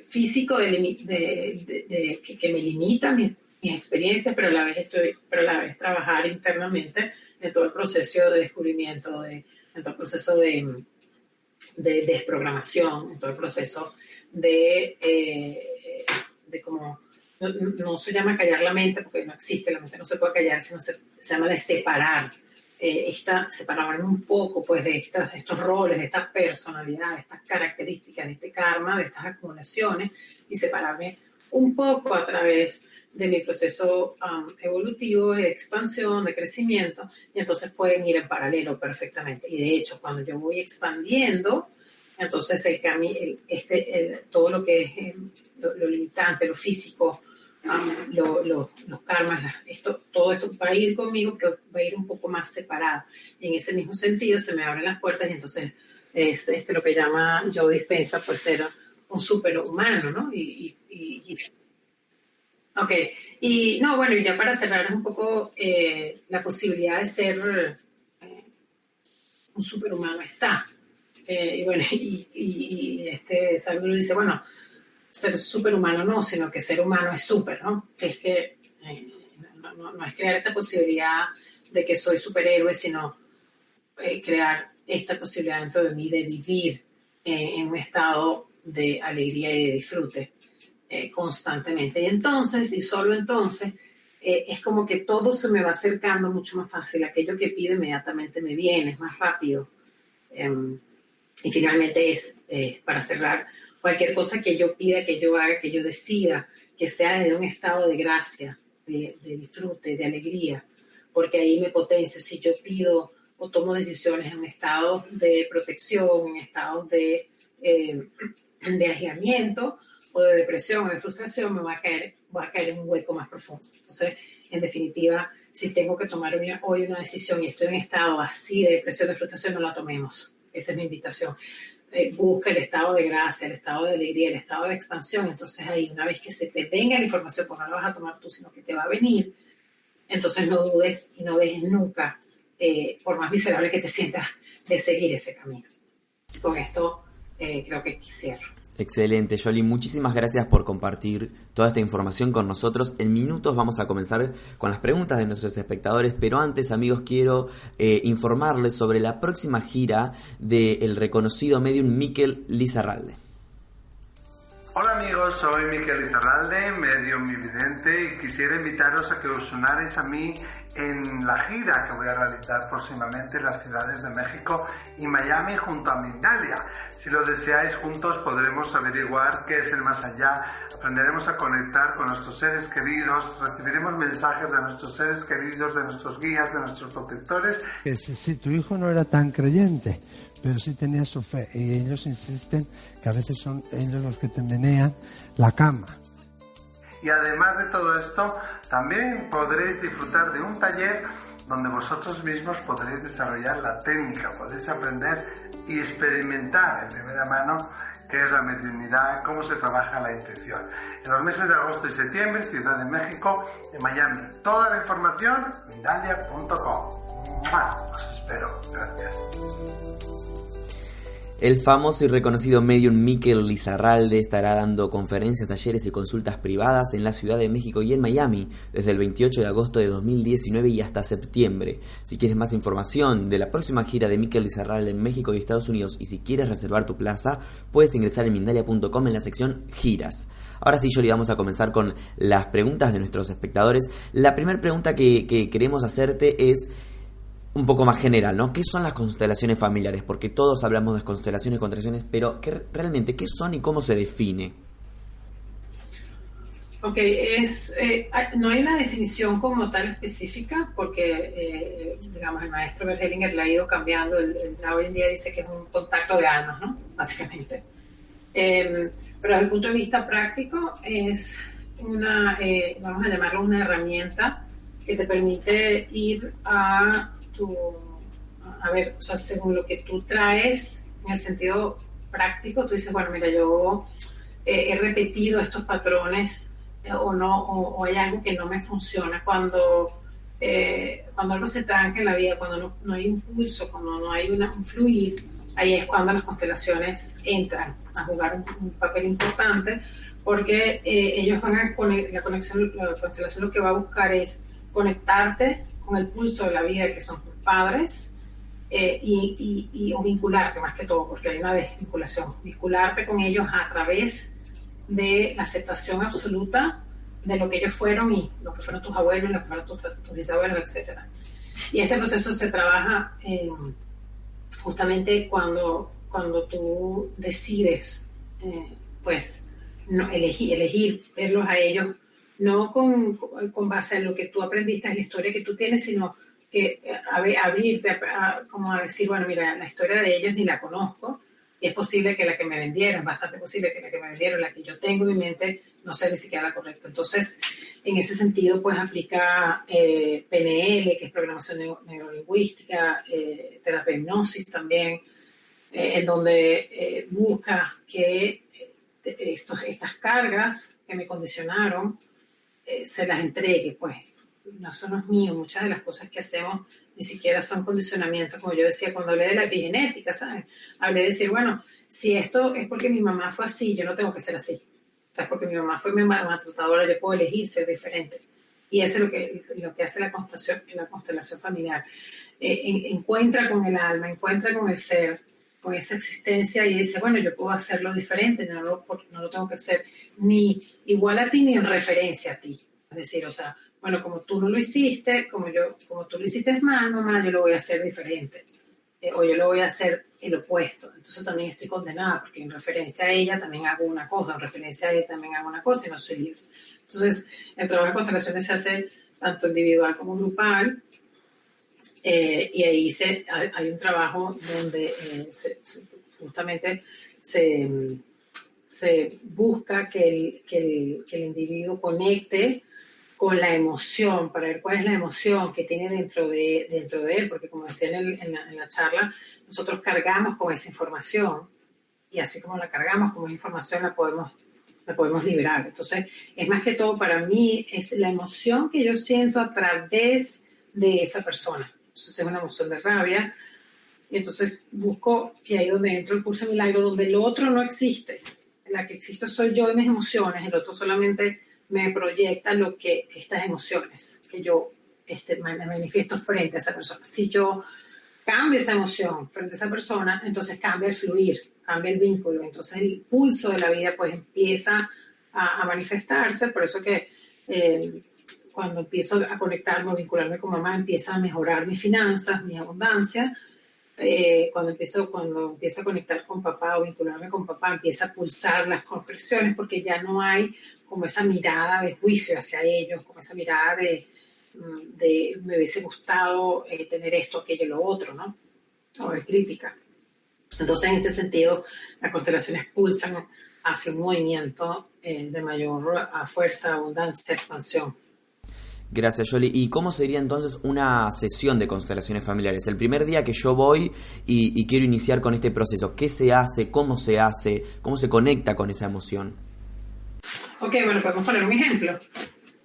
físico de, de, que, me limita mis, experiencias, pero a la vez estoy, pero a la vez trabajar internamente en todo el proceso de descubrimiento, de, en todo el proceso de, desprogramación, en todo el proceso de, eh, de como, no, se llama callar la mente, porque no existe, la mente no se puede callar, sino se, se llama de separar eh, esta, un poco pues, de, estas, estos roles, de esta personalidad, de estas características, de este karma, de estas acumulaciones, y separarme un poco a través de mi proceso um, evolutivo de expansión, de crecimiento, y entonces pueden ir en paralelo perfectamente. Y de hecho, cuando yo voy expandiendo, entonces el, el este, todo lo que es eh, lo, limitante, lo físico, los karmas, esto, todo esto va a ir conmigo, pero va a ir un poco más separado. Y en ese mismo sentido se me abren las puertas y entonces es este, lo que llama yo dispensa pues ser un superhumano, ¿no? Y, y, ok, y no, bueno, y ya para cerrar un poco eh, la posibilidad de ser eh, un superhumano está. Eh, y bueno, y, y, este Salvador dice, bueno, ser superhumano no, sino que ser humano es súper, ¿no? Es que eh, no, es crear esta posibilidad de que soy superhéroe, sino eh, crear esta posibilidad dentro de mí de vivir eh, en un estado de alegría y de disfrute constantemente. Y entonces, y solo entonces, es como que todo se me va acercando mucho más fácil. Aquello que pido inmediatamente me viene, es más rápido. Em, y finalmente es, para cerrar, cualquier cosa que yo pida, que yo haga, que yo decida, que sea de un estado de gracia, de, disfrute, de alegría, porque ahí me potencia. Si yo pido o tomo decisiones en un estado de protección, en estado de, eh, de aislamiento o de depresión o de frustración, me va a caer, voy a caer en un hueco más profundo. Entonces, en definitiva, si tengo que tomar hoy una decisión y estoy en estado así de depresión, de frustración, no la tomemos. Esa es mi invitación. Eh, busca el estado de gracia, el estado de alegría, el estado de expansión. Entonces ahí, una vez que se te venga la información, pues no la vas a tomar tú, sino que te va a venir, entonces no dudes y no dejes nunca, eh, por más miserable que te sientas, de seguir ese camino. Con esto eh, creo que cierro. Excelente, Jolie. Muchísimas gracias por compartir toda esta información con nosotros. En minutos vamos a comenzar con las preguntas de nuestros espectadores, pero antes, amigos, quiero eh, informarles sobre la próxima gira del reconocido medium Miquel Lizarralde. Hola amigos, soy Miquel Lizarralde, medium evidente, y quisiera invitaros a que os unáis a mí en la gira que voy a realizar próximamente en las ciudades de México y Miami junto a Mindalia. Si lo deseáis juntos podremos averiguar qué es el más allá, aprenderemos a conectar con nuestros seres queridos, recibiremos mensajes de nuestros seres queridos, de nuestros guías, de nuestros protectores. Si tu hijo no era tan creyente, pero sí tenía su fe y ellos insisten que a veces son ellos los que te menean la cama. Y además de todo esto, también podréis disfrutar de un taller donde vosotros mismos podréis desarrollar la técnica, podéis aprender y experimentar en primera mano qué es la mediunidad, cómo se trabaja la intuición. En los meses de agosto y septiembre, Ciudad de México, en Miami. Toda la información, mindalia.com. Os espero. Gracias. El famoso y reconocido medium Miquel Lizarralde estará dando conferencias, talleres y consultas privadas en la Ciudad de México y en Miami desde el 28 de agosto de 2019 y hasta septiembre. Si quieres más información de la próxima gira de Miquel Lizarralde en México y Estados Unidos y si quieres reservar tu plaza, puedes ingresar en Mindalia.com en la sección Giras. Ahora sí, Yoli, vamos a comenzar con las preguntas de nuestros espectadores. La primera pregunta que, que queremos hacerte es un poco más general, ¿no? ¿Qué son las constelaciones familiares? Porque todos hablamos de constelaciones, constelaciones, pero ¿qué, realmente qué son y cómo se define? Ok, es, eh, no hay una definición como tal específica, porque, eh, digamos, el maestro Bergelinger la ha ido cambiando. El, hoy en día dice que es un contacto de almas, ¿no? Básicamente. Em, pero desde el punto de vista práctico, es una, eh, vamos a llamarlo una herramienta que te permite ir a a ver, o sea, según lo que tú traes en el sentido práctico, tú dices, bueno, mira, yo eh, he repetido estos patrones eh, o no, o, hay algo que no me funciona cuando, eh, cuando algo se tranca en la vida, cuando no, hay impulso, cuando no hay una, un fluir, ahí es cuando las constelaciones entran a jugar un, papel importante porque ellos van a la conexión, la constelación lo que va a buscar es conectarte con el pulso de la vida que son tus padres eh, y, o vincularte más que todo, porque hay una desvinculación, vincularte con ellos a través de la aceptación absoluta de lo que ellos fueron y lo que fueron tus abuelos, lo que fueron tus, bisabuelos, etc. Y este proceso se trabaja eh, justamente cuando, cuando tú decides, eh, pues, no, elegir, elegir verlos a ellos no con, con, base en lo que tú aprendiste, en la historia que tú tienes, sino que abrirte a, como a decir, bueno, mira, la historia de ellos ni la conozco, y es posible que la que me vendieron, bastante posible que la que me vendieron, la que yo tengo en mi mente, no sea ni siquiera la correcta. Entonces, en ese sentido, pues aplica eh, PNL, que es programación neurolingüística, eh, terapia hipnosis también, eh, en donde busca que estos, estas cargas que me condicionaron eh, se las entregue, pues no son los míos, muchas de las cosas que hacemos ni siquiera son condicionamientos, como yo decía cuando hablé de la epigenética, ¿sabes? Hablé de decir, bueno, si esto es porque mi mamá fue así, yo no tengo que ser así. O porque mi mamá fue mi maltratadora, yo puedo elegir ser diferente. Y eso es lo que, lo que hace la constelación, la constelación familiar. Eh, encuentra con el alma, encuentra con el ser, con esa existencia y dice, bueno, yo puedo hacerlo diferente, no lo, no lo tengo que hacer ni igual a ti ni en referencia a ti. Es decir, o sea, bueno, como tú no lo hiciste, como yo, como tú lo hiciste más, mamá, yo lo voy a hacer diferente. Eh, o yo lo voy a hacer el opuesto. Entonces también estoy condenada, porque en referencia a ella también hago una cosa, en referencia a ella también hago una cosa y no soy libre. Entonces, el trabajo de constelaciones se hace tanto individual como grupal. Eh, y ahí hay, un trabajo donde eh, justamente se, se busca que el, que el, individuo conecte con la emoción, para ver cuál es la emoción que tiene dentro de, dentro de él, porque como decía en, en, la, en, la, charla, nosotros cargamos con esa información y así como la cargamos como información la podemos, la podemos liberar. Entonces, es más que todo para mí, es la emoción que yo siento a través de esa persona. Entonces, es una emoción de rabia. Y entonces busco, y ahí donde entro el curso de milagro, donde el otro no existe la que existo soy yo y mis emociones, el otro solamente me proyecta lo que estas emociones que yo este, me manifiesto frente a esa persona. Si yo cambio esa emoción frente a esa persona, entonces cambia el fluir, cambia el vínculo, entonces el pulso de la vida pues empieza a, manifestarse, por eso que eh, cuando empiezo a conectarme, a vincularme con mamá, empieza a mejorar mis finanzas, mi abundancia, eh, cuando, empiezo, cuando empiezo a conectar con papá o vincularme con papá, empieza a pulsar las confesiones porque ya no hay como esa mirada de juicio hacia ellos, como esa mirada de, mm, de me hubiese gustado eh, tener esto, aquello, lo otro, ¿no? O de crítica. Entonces, en ese sentido, las constelaciones pulsan hacia un movimiento eh, de mayor fuerza, abundancia, expansión. Gracias, Yoli. ¿Y cómo sería entonces una sesión de constelaciones familiares? El primer día que yo voy y, y, quiero iniciar con este proceso, ¿qué se hace? ¿Cómo se hace? ¿Cómo se conecta con esa emoción? Ok, bueno, podemos poner un ejemplo.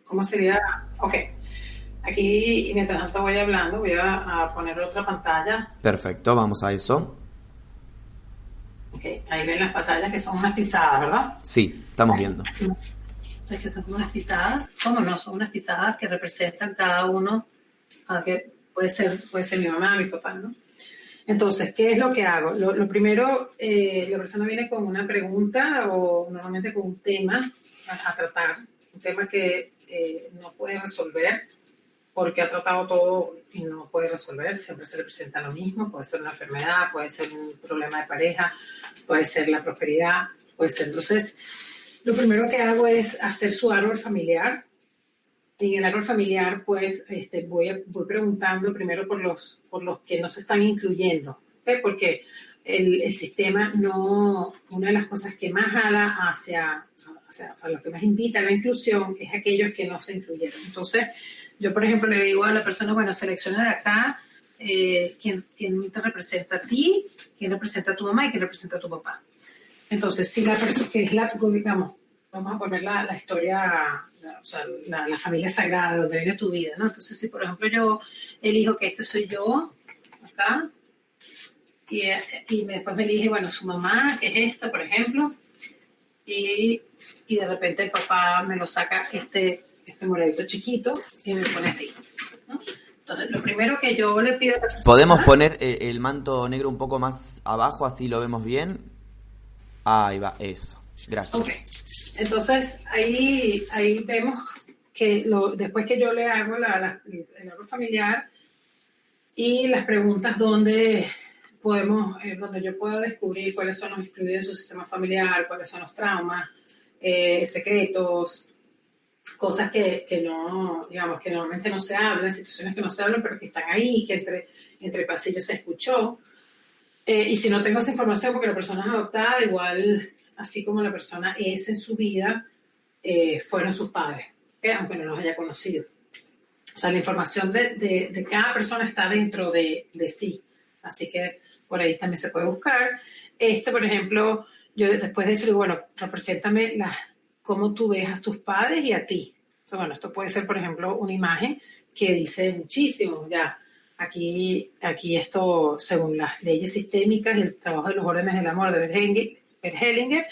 ¿Cómo sería? Ok. Aquí, mientras tanto voy hablando, voy a, a poner otra pantalla. Perfecto, vamos a eso. Ok, ahí ven las pantallas que son unas pisadas, ¿verdad? Sí, estamos viendo. Es que son unas pisadas, ¿cómo no? Son unas pisadas que representan cada uno, a que puede ser, puede ser mi mamá, mi papá, ¿no? Entonces, ¿qué es lo que hago? Lo, lo primero, eh, la persona viene con una pregunta o normalmente con un tema a, a tratar, un tema que eh, no puede resolver porque ha tratado todo y no puede resolver, siempre se le presenta lo mismo, puede ser una enfermedad, puede ser un problema de pareja, puede ser la prosperidad, puede ser. Entonces, lo primero que hago es hacer su árbol familiar. Y en el árbol familiar, pues, este, voy, preguntando primero por los, que no se están incluyendo, ¿okay? porque el, sistema no, una de las cosas que más jala hacia, lo que más invita a la inclusión es aquellos que no se incluyeron. Entonces, yo, por ejemplo, le digo a la persona, bueno, selecciona de acá eh, quién, quién te representa a ti, quién representa a tu mamá y quién representa a tu papá. Entonces, si la persona, que es la, digamos, vamos a poner la, la historia, la, o sea, la, la, familia sagrada, donde viene tu vida, ¿no? Entonces, si por ejemplo yo elijo que este soy yo, acá, y, y después me elige, bueno, su mamá, que es esta, por ejemplo, y, y de repente el papá me lo saca este, este moradito chiquito y me pone así, ¿no? Entonces, lo primero que yo le pido a la persona, ¿Podemos poner eh, el manto negro un poco más abajo, así lo vemos bien? Ahí va, eso. Gracias. Ok. Entonces, ahí, ahí vemos que lo, después que yo le hago la, la, el árbol familiar y las preguntas donde podemos, eh, donde yo puedo descubrir cuáles son los excluidos de su sistema familiar, cuáles son los traumas, eh, secretos, cosas que, que, no, digamos, que normalmente no se hablan, situaciones que no se hablan, pero que están ahí, que entre, entre pasillos se escuchó. Eh, y si no tengo esa información, porque la persona es adoptada, igual, así como la persona es en su vida, eh, fueron sus padres, ¿okay? aunque no los haya conocido. O sea, la información de, de, de cada persona está dentro de, de, sí. Así que por ahí también se puede buscar. Este, por ejemplo, yo después de eso digo, bueno, represéntame la, cómo tú ves a tus padres y a ti. O sea, bueno, esto puede ser, por ejemplo, una imagen que dice muchísimo, ya, aquí, aquí esto, según las leyes sistémicas y el trabajo de los órdenes del amor de Bert Hellinger,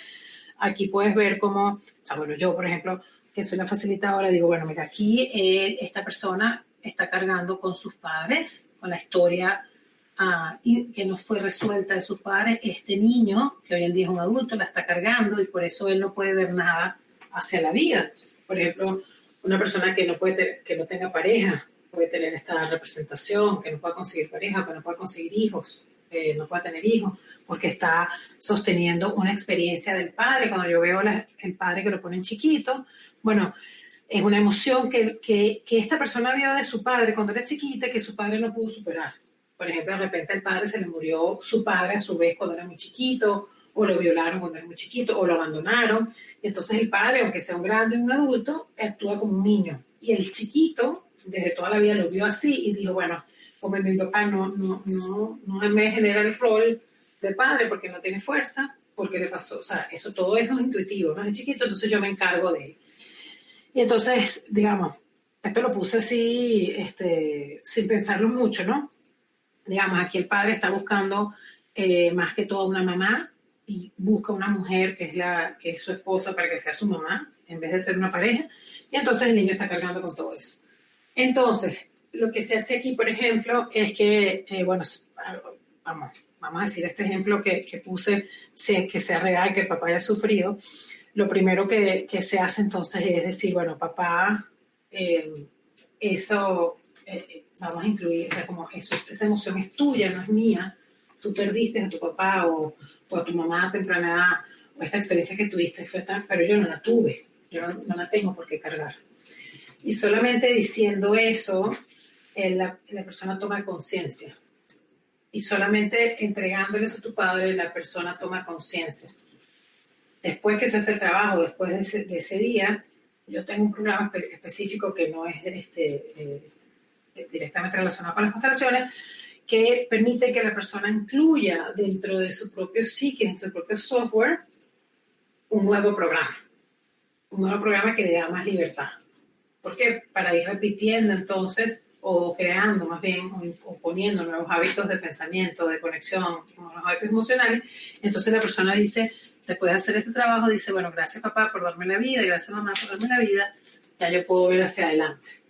aquí puedes ver cómo, o sea, bueno, yo, por ejemplo, que soy la facilitadora, digo, bueno, mira, aquí eh, esta persona está cargando con sus padres, con la historia uh, y que no fue resuelta de sus padres, este niño, que hoy en día es un adulto, la está cargando y por eso él no puede ver nada hacia la vida. Por ejemplo, una persona que no, puede que no tenga pareja puede tener esta representación, que no pueda conseguir pareja, que no pueda conseguir hijos, eh, no pueda tener hijos, porque está sosteniendo una experiencia del padre. Cuando yo veo el padre que lo pone en chiquito, bueno, es una emoción que, que, esta persona vio de su padre cuando era chiquita que su padre no pudo superar. Por ejemplo, de repente al padre se le murió su padre a su vez cuando era muy chiquito, o lo violaron cuando era muy chiquito, o lo abandonaron. Y entonces el padre, aunque sea un grande, un adulto, actúa como un niño. Y el chiquito, desde toda la vida lo vio así y dijo, bueno, como mi papá no, no, no, no me genera el rol de padre porque no tiene fuerza, porque le pasó, o sea, eso todo eso es intuitivo, ¿no? Es chiquito, entonces yo me encargo de él. Y entonces, digamos, esto lo puse así, este, sin pensarlo mucho, ¿no? Digamos, aquí el padre está buscando eh, más que todo una mamá y busca una mujer que es, la, que es su esposa para que sea su mamá, en vez de ser una pareja, y entonces el niño está cargando con todo eso. Entonces, lo que se hace aquí, por ejemplo, es que, eh, bueno, vamos, vamos a decir este ejemplo que, que puse, que sea real, que el papá haya sufrido, lo primero que, que se hace entonces es decir, bueno, papá, eh, eso, eh, vamos a incluir, o como eso, esa emoción es tuya, no es mía, tú perdiste a tu papá o, o a tu mamá a temprana o esta experiencia que tuviste fue tan, pero yo no la tuve, yo no la tengo por qué cargar. Y solamente diciendo eso, la, persona toma conciencia. Y solamente entregándoles a tu padre, la persona toma conciencia. Después que se hace el trabajo, después de ese, día, yo tengo un programa específico que no es este, eh, directamente relacionado con las constelaciones, que permite que la persona incluya dentro de su propio psique, dentro de su propio software, un nuevo programa. Un nuevo programa que le da más libertad. Porque para ir repitiendo entonces, o creando más bien, o, poniendo nuevos hábitos de pensamiento, de conexión, nuevos hábitos emocionales, entonces la persona dice, después de hacer este trabajo, dice, bueno, gracias papá por darme la vida, gracias mamá por darme la vida, ya yo puedo ver hacia adelante.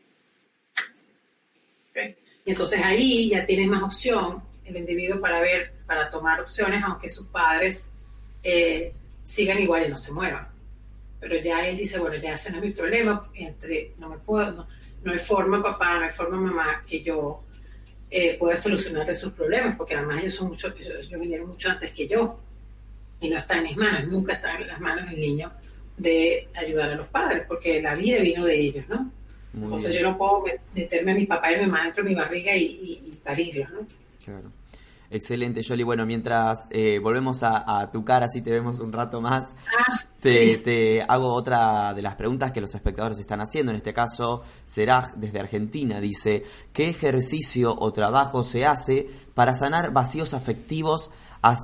Y entonces ahí ya tiene más opción el individuo para ver, para tomar opciones, aunque sus padres eh, sigan igual y no se muevan. Pero ya él dice, bueno, ya ese no es mi problema, entre, no me puedo, no, hay forma papá, no hay forma mamá que yo eh, pueda solucionar sus problemas, porque además ellos son mucho, ellos, vinieron mucho antes que yo y no está en mis manos, nunca está en las manos del niño de ayudar a los padres, porque la vida vino de ellos, ¿no? Entonces yo no puedo meterme a mi papá y a mi mamá dentro de mi barriga y, y, parirlos, ¿no? Claro. Excelente, Jolie. Bueno, mientras eh, volvemos a, tu cara, si te vemos un rato más, ah, te, te, hago otra de las preguntas que los espectadores están haciendo. En este caso, Seraj, desde Argentina, dice, ¿qué ejercicio o trabajo se hace para sanar vacíos afectivos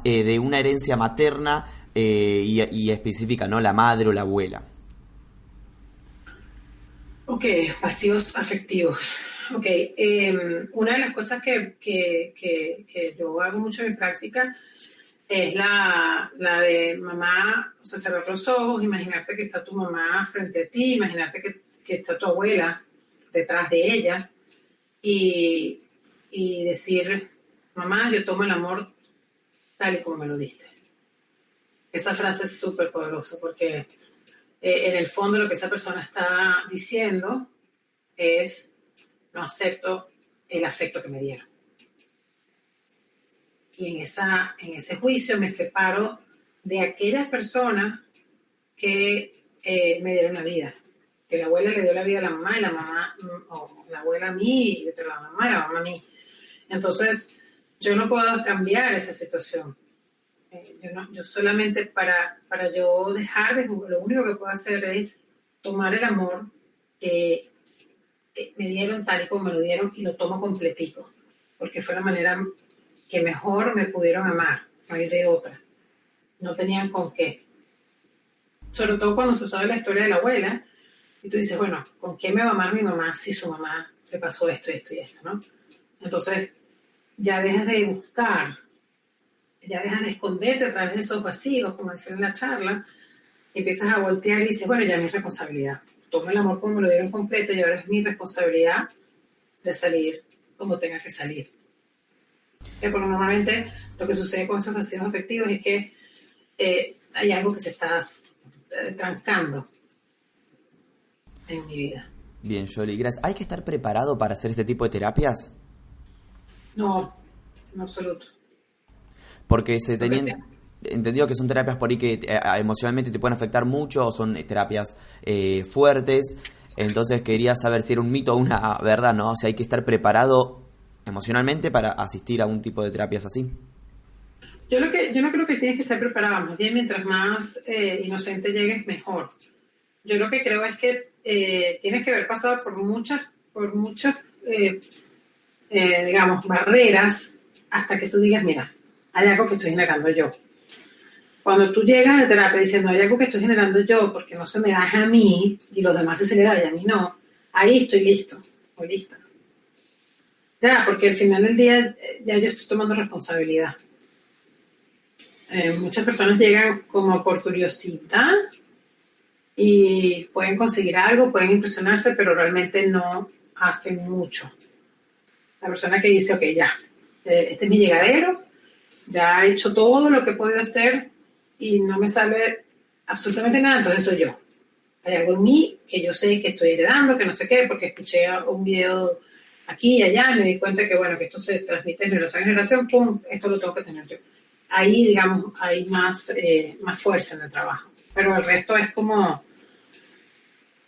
eh, de una herencia materna eh, y, específica, ¿no? La madre o la abuela. Ok, vacíos afectivos. Ok, em, una de las cosas que, yo hago mucho en mi práctica es la, de mamá, cerrar los ojos, imaginarte que está tu mamá frente a ti, imaginarte que, está tu abuela detrás de ella y, y decir, mamá, yo tomo el amor tal y como me lo diste. Esa frase es súper poderosa porque eh, en el fondo lo que esa persona está diciendo es, no acepto el afecto que me dieron. Y en, esa, en ese juicio me separo de aquellas personas que eh, me dieron la vida. Que la abuela le dio la vida a la mamá y la mamá, mm, o la abuela a mí y la mamá y la mamá a mí. Entonces, yo no puedo cambiar esa situación. Eh, yo, no, yo, solamente para, para yo dejar de jugar, lo único que puedo hacer es tomar el amor que me dieron tal y como me lo dieron y lo tomo completico, porque fue la manera que mejor me pudieron amar, no hay de otra. No tenían con qué. Sobre todo cuando se sabe la historia de la abuela, y tú dices, bueno, ¿con qué me va a amar mi mamá si su mamá le pasó esto, esto y esto, no? Entonces, ya dejas de buscar, ya dejas de esconderte a través de esos vacíos, como decía en la charla, y empiezas a voltear y dices, bueno, ya es mi responsabilidad. Tomo el amor como me lo dieron completo y ahora es mi responsabilidad de salir como tenga que salir. porque normalmente lo que sucede con esos vacíos afectivos es que eh, hay algo que se está eh, trancando en mi vida. Bien, Jolie, gracias. ¿Hay que estar preparado para hacer este tipo de terapias? No, en absoluto. Porque se tenían entendido que son terapias por ahí que eh, emocionalmente te pueden afectar mucho, o son eh, terapias eh, fuertes. Entonces quería saber si era un mito o una verdad, ¿no? O sea, hay que estar preparado emocionalmente para asistir a un tipo de terapias así. Yo, lo que, yo no creo que tienes que estar preparado, más bien mientras más inocente llegues, mejor. Yo lo que creo es que tienes que haber pasado por muchas, por muchas digamos, barreras hasta que tú digas, mira, hay algo que estoy generando yo. Cuando tú llegas a la terapia diciendo hay algo que estoy generando yo porque no se me da a mí y los demás se le da y a mí no, ahí estoy listo o lista. Ya, porque al final del día ya yo estoy tomando responsabilidad. Eh, muchas personas llegan como por curiosidad y pueden conseguir algo, pueden impresionarse, pero realmente no hacen mucho. La persona que dice, ok, ya, eh, este es mi llegadero, ya he hecho todo lo que puedo hacer y no me sale absolutamente nada, entonces soy yo. Hay algo en mí que yo sé que estoy heredando, que no sé qué, porque escuché un video aquí y allá me di cuenta que, bueno, que esto se transmite de generación en generación, pum, esto lo tengo que tener yo. Ahí, digamos, hay más, eh, más fuerza en el trabajo. Pero el resto es como,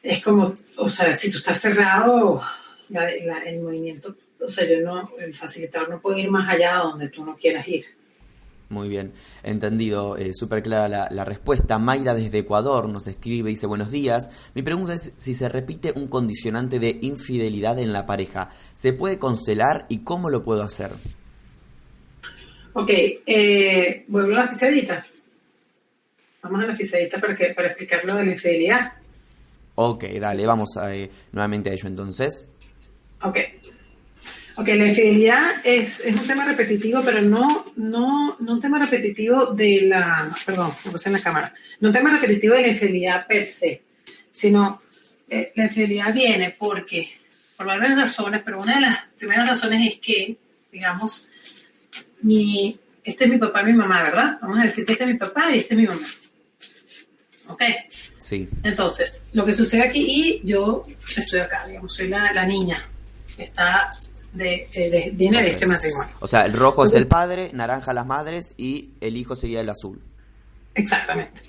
es como, o sea, si tú estás cerrado, el movimiento, o sea, yo no, el facilitador no puede ir más allá de donde tú no quieras ir. Muy bien, entendido, eh, súper clara la, la, respuesta. Mayra desde Ecuador nos escribe, dice buenos días. Mi pregunta es si se repite un condicionante de infidelidad en la pareja. ¿Se puede constelar y cómo lo puedo hacer? Ok, eh, vuelvo a la pisadita. Vamos a la pisadita para, que, para explicar lo de la infidelidad. Ok, dale, vamos a, eh, nuevamente a ello entonces. Ok. Ok, la infidelidad es, es, un tema repetitivo, pero no, no, no un tema repetitivo de la, perdón, me puse en la cámara, no un tema repetitivo de la infidelidad per se, sino eh, la infidelidad viene porque, por varias razones, pero una de las primeras razones es que, digamos, mi, este es mi papá y mi mamá, ¿verdad? Vamos a decir que este es mi papá y este es mi mamá. ¿Ok? Sí. Entonces, lo que sucede aquí, y yo estoy acá, digamos, soy la, la niña que está de, de, viene de este matrimonio. O sea, el rojo es el padre, naranja las madres y el hijo sería el azul. Exactamente.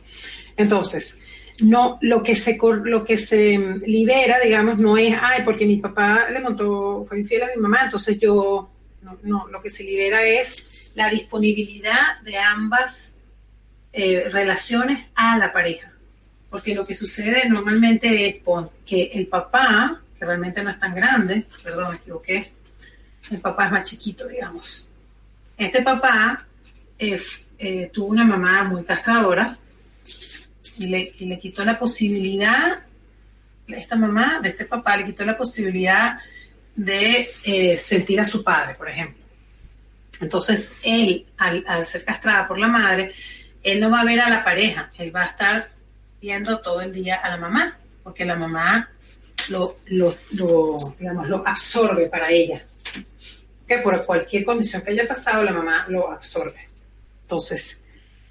Entonces, no, lo que se lo que se libera, digamos, no es, ay, porque mi papá le montó, fue infiel a mi mamá, entonces yo, no, no lo que se libera es la disponibilidad de ambas eh, relaciones a la pareja. Porque lo que sucede normalmente es que el papá, que realmente no es tan grande, perdón, me equivoqué, el papá es más chiquito, digamos. Este papá es, eh, tuvo una mamá muy castradora y le, y le, quitó la posibilidad, esta mamá de este papá le quitó la posibilidad de eh, sentir a su padre, por ejemplo. Entonces, él, al, ser castrada por la madre, él no va a ver a la pareja, él va a estar viendo todo el día a la mamá, porque la mamá lo, lo, lo digamos, lo absorbe para ella por cualquier condición que haya pasado, la mamá lo absorbe. Entonces,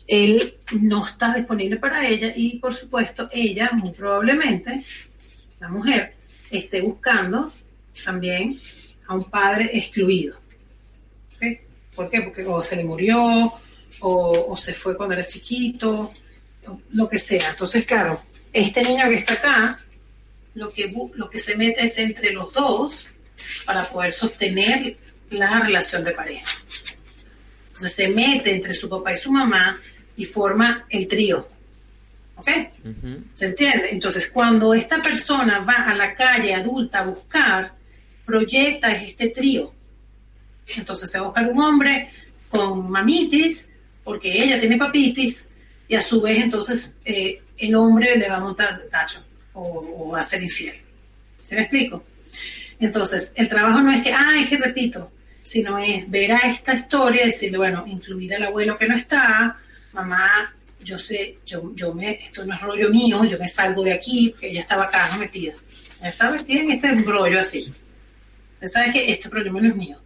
él no está disponible para ella y, por supuesto, ella, muy probablemente, la mujer, esté buscando también a un padre excluido. ¿Okay? ¿Por qué? Porque o se le murió, o, o se fue cuando era chiquito, lo que sea. Entonces, claro, este niño que está acá, lo que, lo que se mete es entre los dos para poder sostener la relación de pareja. Entonces se mete entre su papá y su mamá y forma el trío. ¿Ok? Uh -huh. ¿Se entiende? Entonces cuando esta persona va a la calle adulta a buscar, proyecta este trío. Entonces se va a buscar un hombre con mamitis, porque ella tiene papitis, y a su vez entonces eh, el hombre le va a montar cacho o, o va a ser infiel. ¿Se me explico? Entonces, el trabajo no es que, ah, es que repito, sino es ver a esta historia y decirle, bueno, incluir al abuelo que no está, mamá, yo sé, yo, yo me, esto no es rollo mío, yo me salgo de aquí, porque ella estaba acá no metida. Ella estaba metida en este rollo así. Usted sabe que este problema no es mío.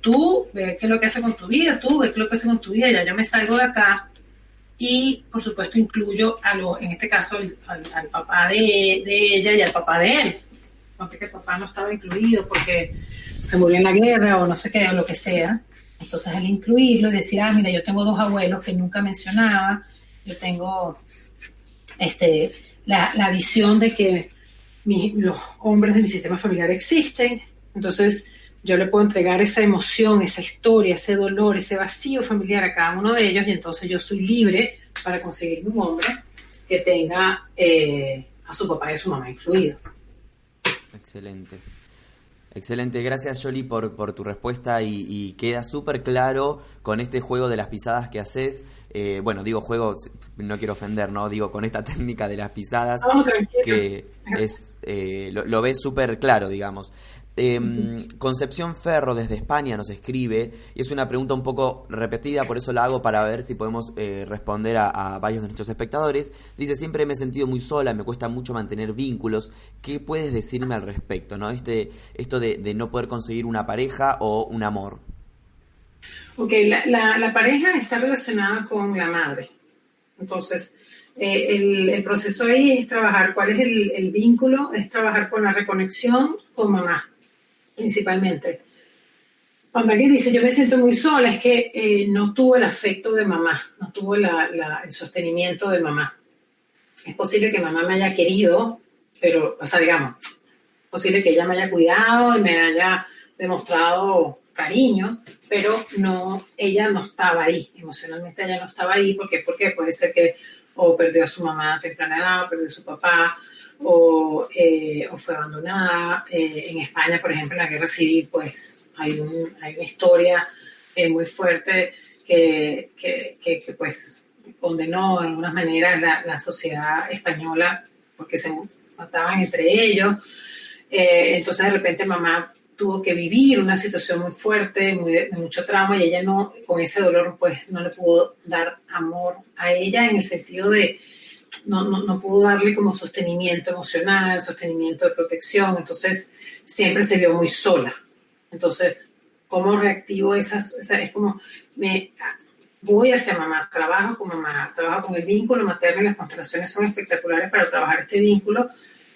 Tú, ve qué es lo que hace con tu vida, tú, ve qué es lo que hace con tu vida, ya yo me salgo de acá. Y, por supuesto, incluyo a lo, en este caso, al, papá de, ella y al papá de él porque el papá no estaba incluido porque se murió en la guerra o no sé qué, o lo que sea. Entonces, al incluirlo y decir, ah, mira, yo tengo dos abuelos que nunca mencionaba, yo tengo este, la, la visión de que los hombres de mi sistema familiar existen, entonces yo le puedo entregar esa emoción, esa historia, ese dolor, ese vacío familiar a cada uno de ellos y entonces yo soy libre para conseguir un hombre que tenga eh, a su papá y a su mamá incluidos. Excelente. Excelente, gracias Jolie por, por tu respuesta y, y queda súper claro con este juego de las pisadas que haces. Eh, bueno, digo juego, no quiero ofender, ¿no? Digo con esta técnica de las pisadas Oh, que es eh, lo, lo ves súper claro, digamos. Eh, Concepción Ferro desde España nos escribe y es una pregunta un poco repetida, por eso la hago para ver si podemos eh, responder a, a, varios de nuestros espectadores. Dice, siempre me he sentido muy sola, me cuesta mucho mantener vínculos. ¿Qué puedes decirme al respecto? ¿no? Este, esto de, de no poder conseguir una pareja o un amor. Ok, la, la, la pareja está relacionada con la madre. Entonces, eh, el, el, proceso ahí es trabajar cuál es el, el vínculo, es trabajar con la reconexión con mamá principalmente. Cuando alguien dice yo me siento muy sola, es que eh, no tuvo el afecto de mamá, no tuvo la, el sostenimiento de mamá. Es posible que mamá me haya querido, pero, o sea, digamos, es posible que ella me haya cuidado y me haya demostrado cariño, pero no, ella no estaba ahí, emocionalmente ella no estaba ahí, porque, porque puede ser que o perdió a su mamá a temprana edad, perdió a su papá, o, eh, o fue abandonada. Eh, en España, por ejemplo, en la guerra civil, pues hay, un, hay una historia eh, muy fuerte que, que, que, pues condenó de algunas maneras la, la, sociedad española porque se mataban entre ellos. entonces de repente mamá tuvo que vivir una situación muy fuerte, muy de, mucho trauma, y ella no, con ese dolor, pues no le pudo dar amor a ella en el sentido de, no, no, no pudo darle como sostenimiento emocional, sostenimiento de protección, entonces siempre se vio muy sola. Entonces, ¿cómo reactivo esas? Esa, es como, me voy hacia mamá, trabajo con mamá, trabajo con el vínculo materno y las constelaciones son espectaculares para trabajar este vínculo,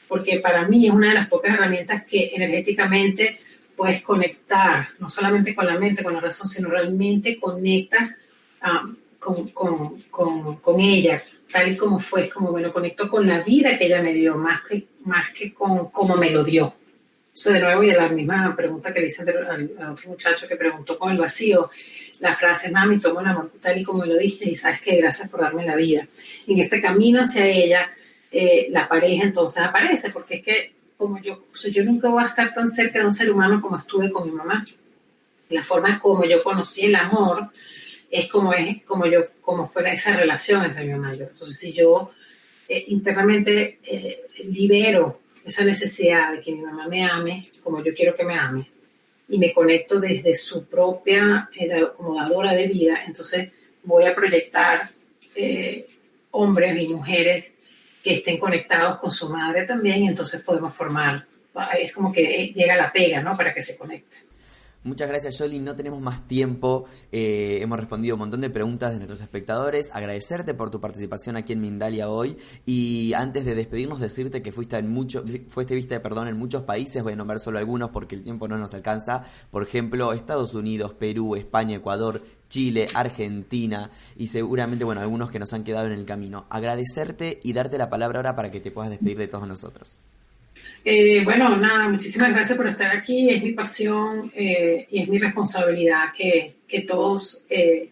porque para mí es una de las pocas herramientas que energéticamente puedes conectar, no solamente con la mente, con la razón, sino realmente conectas um, con, con, con, con, ella, tal y como fue, como me lo conecto con la vida que ella me dio, más que, más que con cómo me lo dio. Eso de nuevo, y la misma pregunta que dice al, otro muchacho que preguntó con el vacío, la frase, mami, tomo el amor tal y como me lo diste y sabes que gracias por darme la vida. En este camino hacia ella, eh, la pareja entonces aparece, porque es que como yo, yo nunca voy a estar tan cerca de un ser humano como estuve con mi mamá. La forma como yo conocí el amor es como es como yo como fuera esa relación entre mi mamá y yo. Entonces, si yo eh, internamente eh, libero esa necesidad de que mi mamá me ame como yo quiero que me ame y me conecto desde su propia eh, como dadora de vida, entonces voy a proyectar hombres y mujeres que estén conectados con su madre también y entonces podemos formar, es como que llega la pega, ¿no? Para que se conecte. Muchas gracias, Jolie. No tenemos más tiempo. Eh, hemos respondido un montón de preguntas de nuestros espectadores. Agradecerte por tu participación aquí en Mindalia hoy. Y antes de despedirnos, decirte que fuiste en mucho, fuiste vista, perdón, en muchos países. Voy a nombrar solo algunos porque el tiempo no nos alcanza. Por ejemplo, Estados Unidos, Perú, España, Ecuador, Chile, Argentina y seguramente, bueno, algunos que nos han quedado en el camino. Agradecerte y darte la palabra ahora para que te puedas despedir de todos nosotros. Eh, bueno, nada, muchísimas gracias por estar aquí. Es mi pasión eh, y es mi responsabilidad que, que todos eh,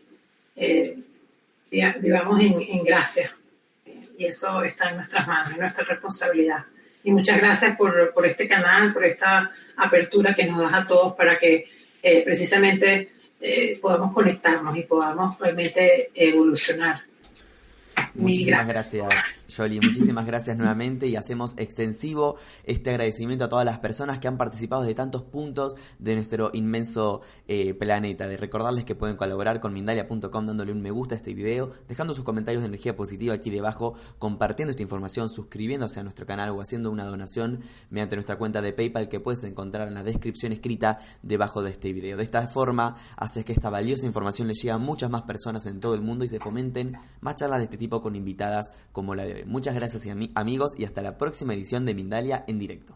vivamos en, en gracia. Y eso está en nuestras manos, es nuestra responsabilidad. Y muchas gracias por, por este canal, por esta apertura que nos das a todos para que precisamente podamos conectarnos y podamos realmente evolucionar. Muchísimas gracias, Jolie. Muchísimas gracias nuevamente y hacemos extensivo este agradecimiento a todas las personas que han participado de tantos puntos de nuestro inmenso eh, planeta. De recordarles que pueden colaborar con Mindalia.com dándole un me gusta a este video, dejando sus comentarios de energía positiva aquí debajo, compartiendo esta información, suscribiéndose a nuestro canal o haciendo una donación mediante nuestra cuenta de PayPal que puedes encontrar en la descripción escrita debajo de este video. De esta forma, haces que esta valiosa información le llegue a muchas más personas en todo el mundo y se fomenten más charlas de este tipo con invitadas como la de hoy. Muchas gracias amigos y hasta la próxima edición de Mindalia en directo.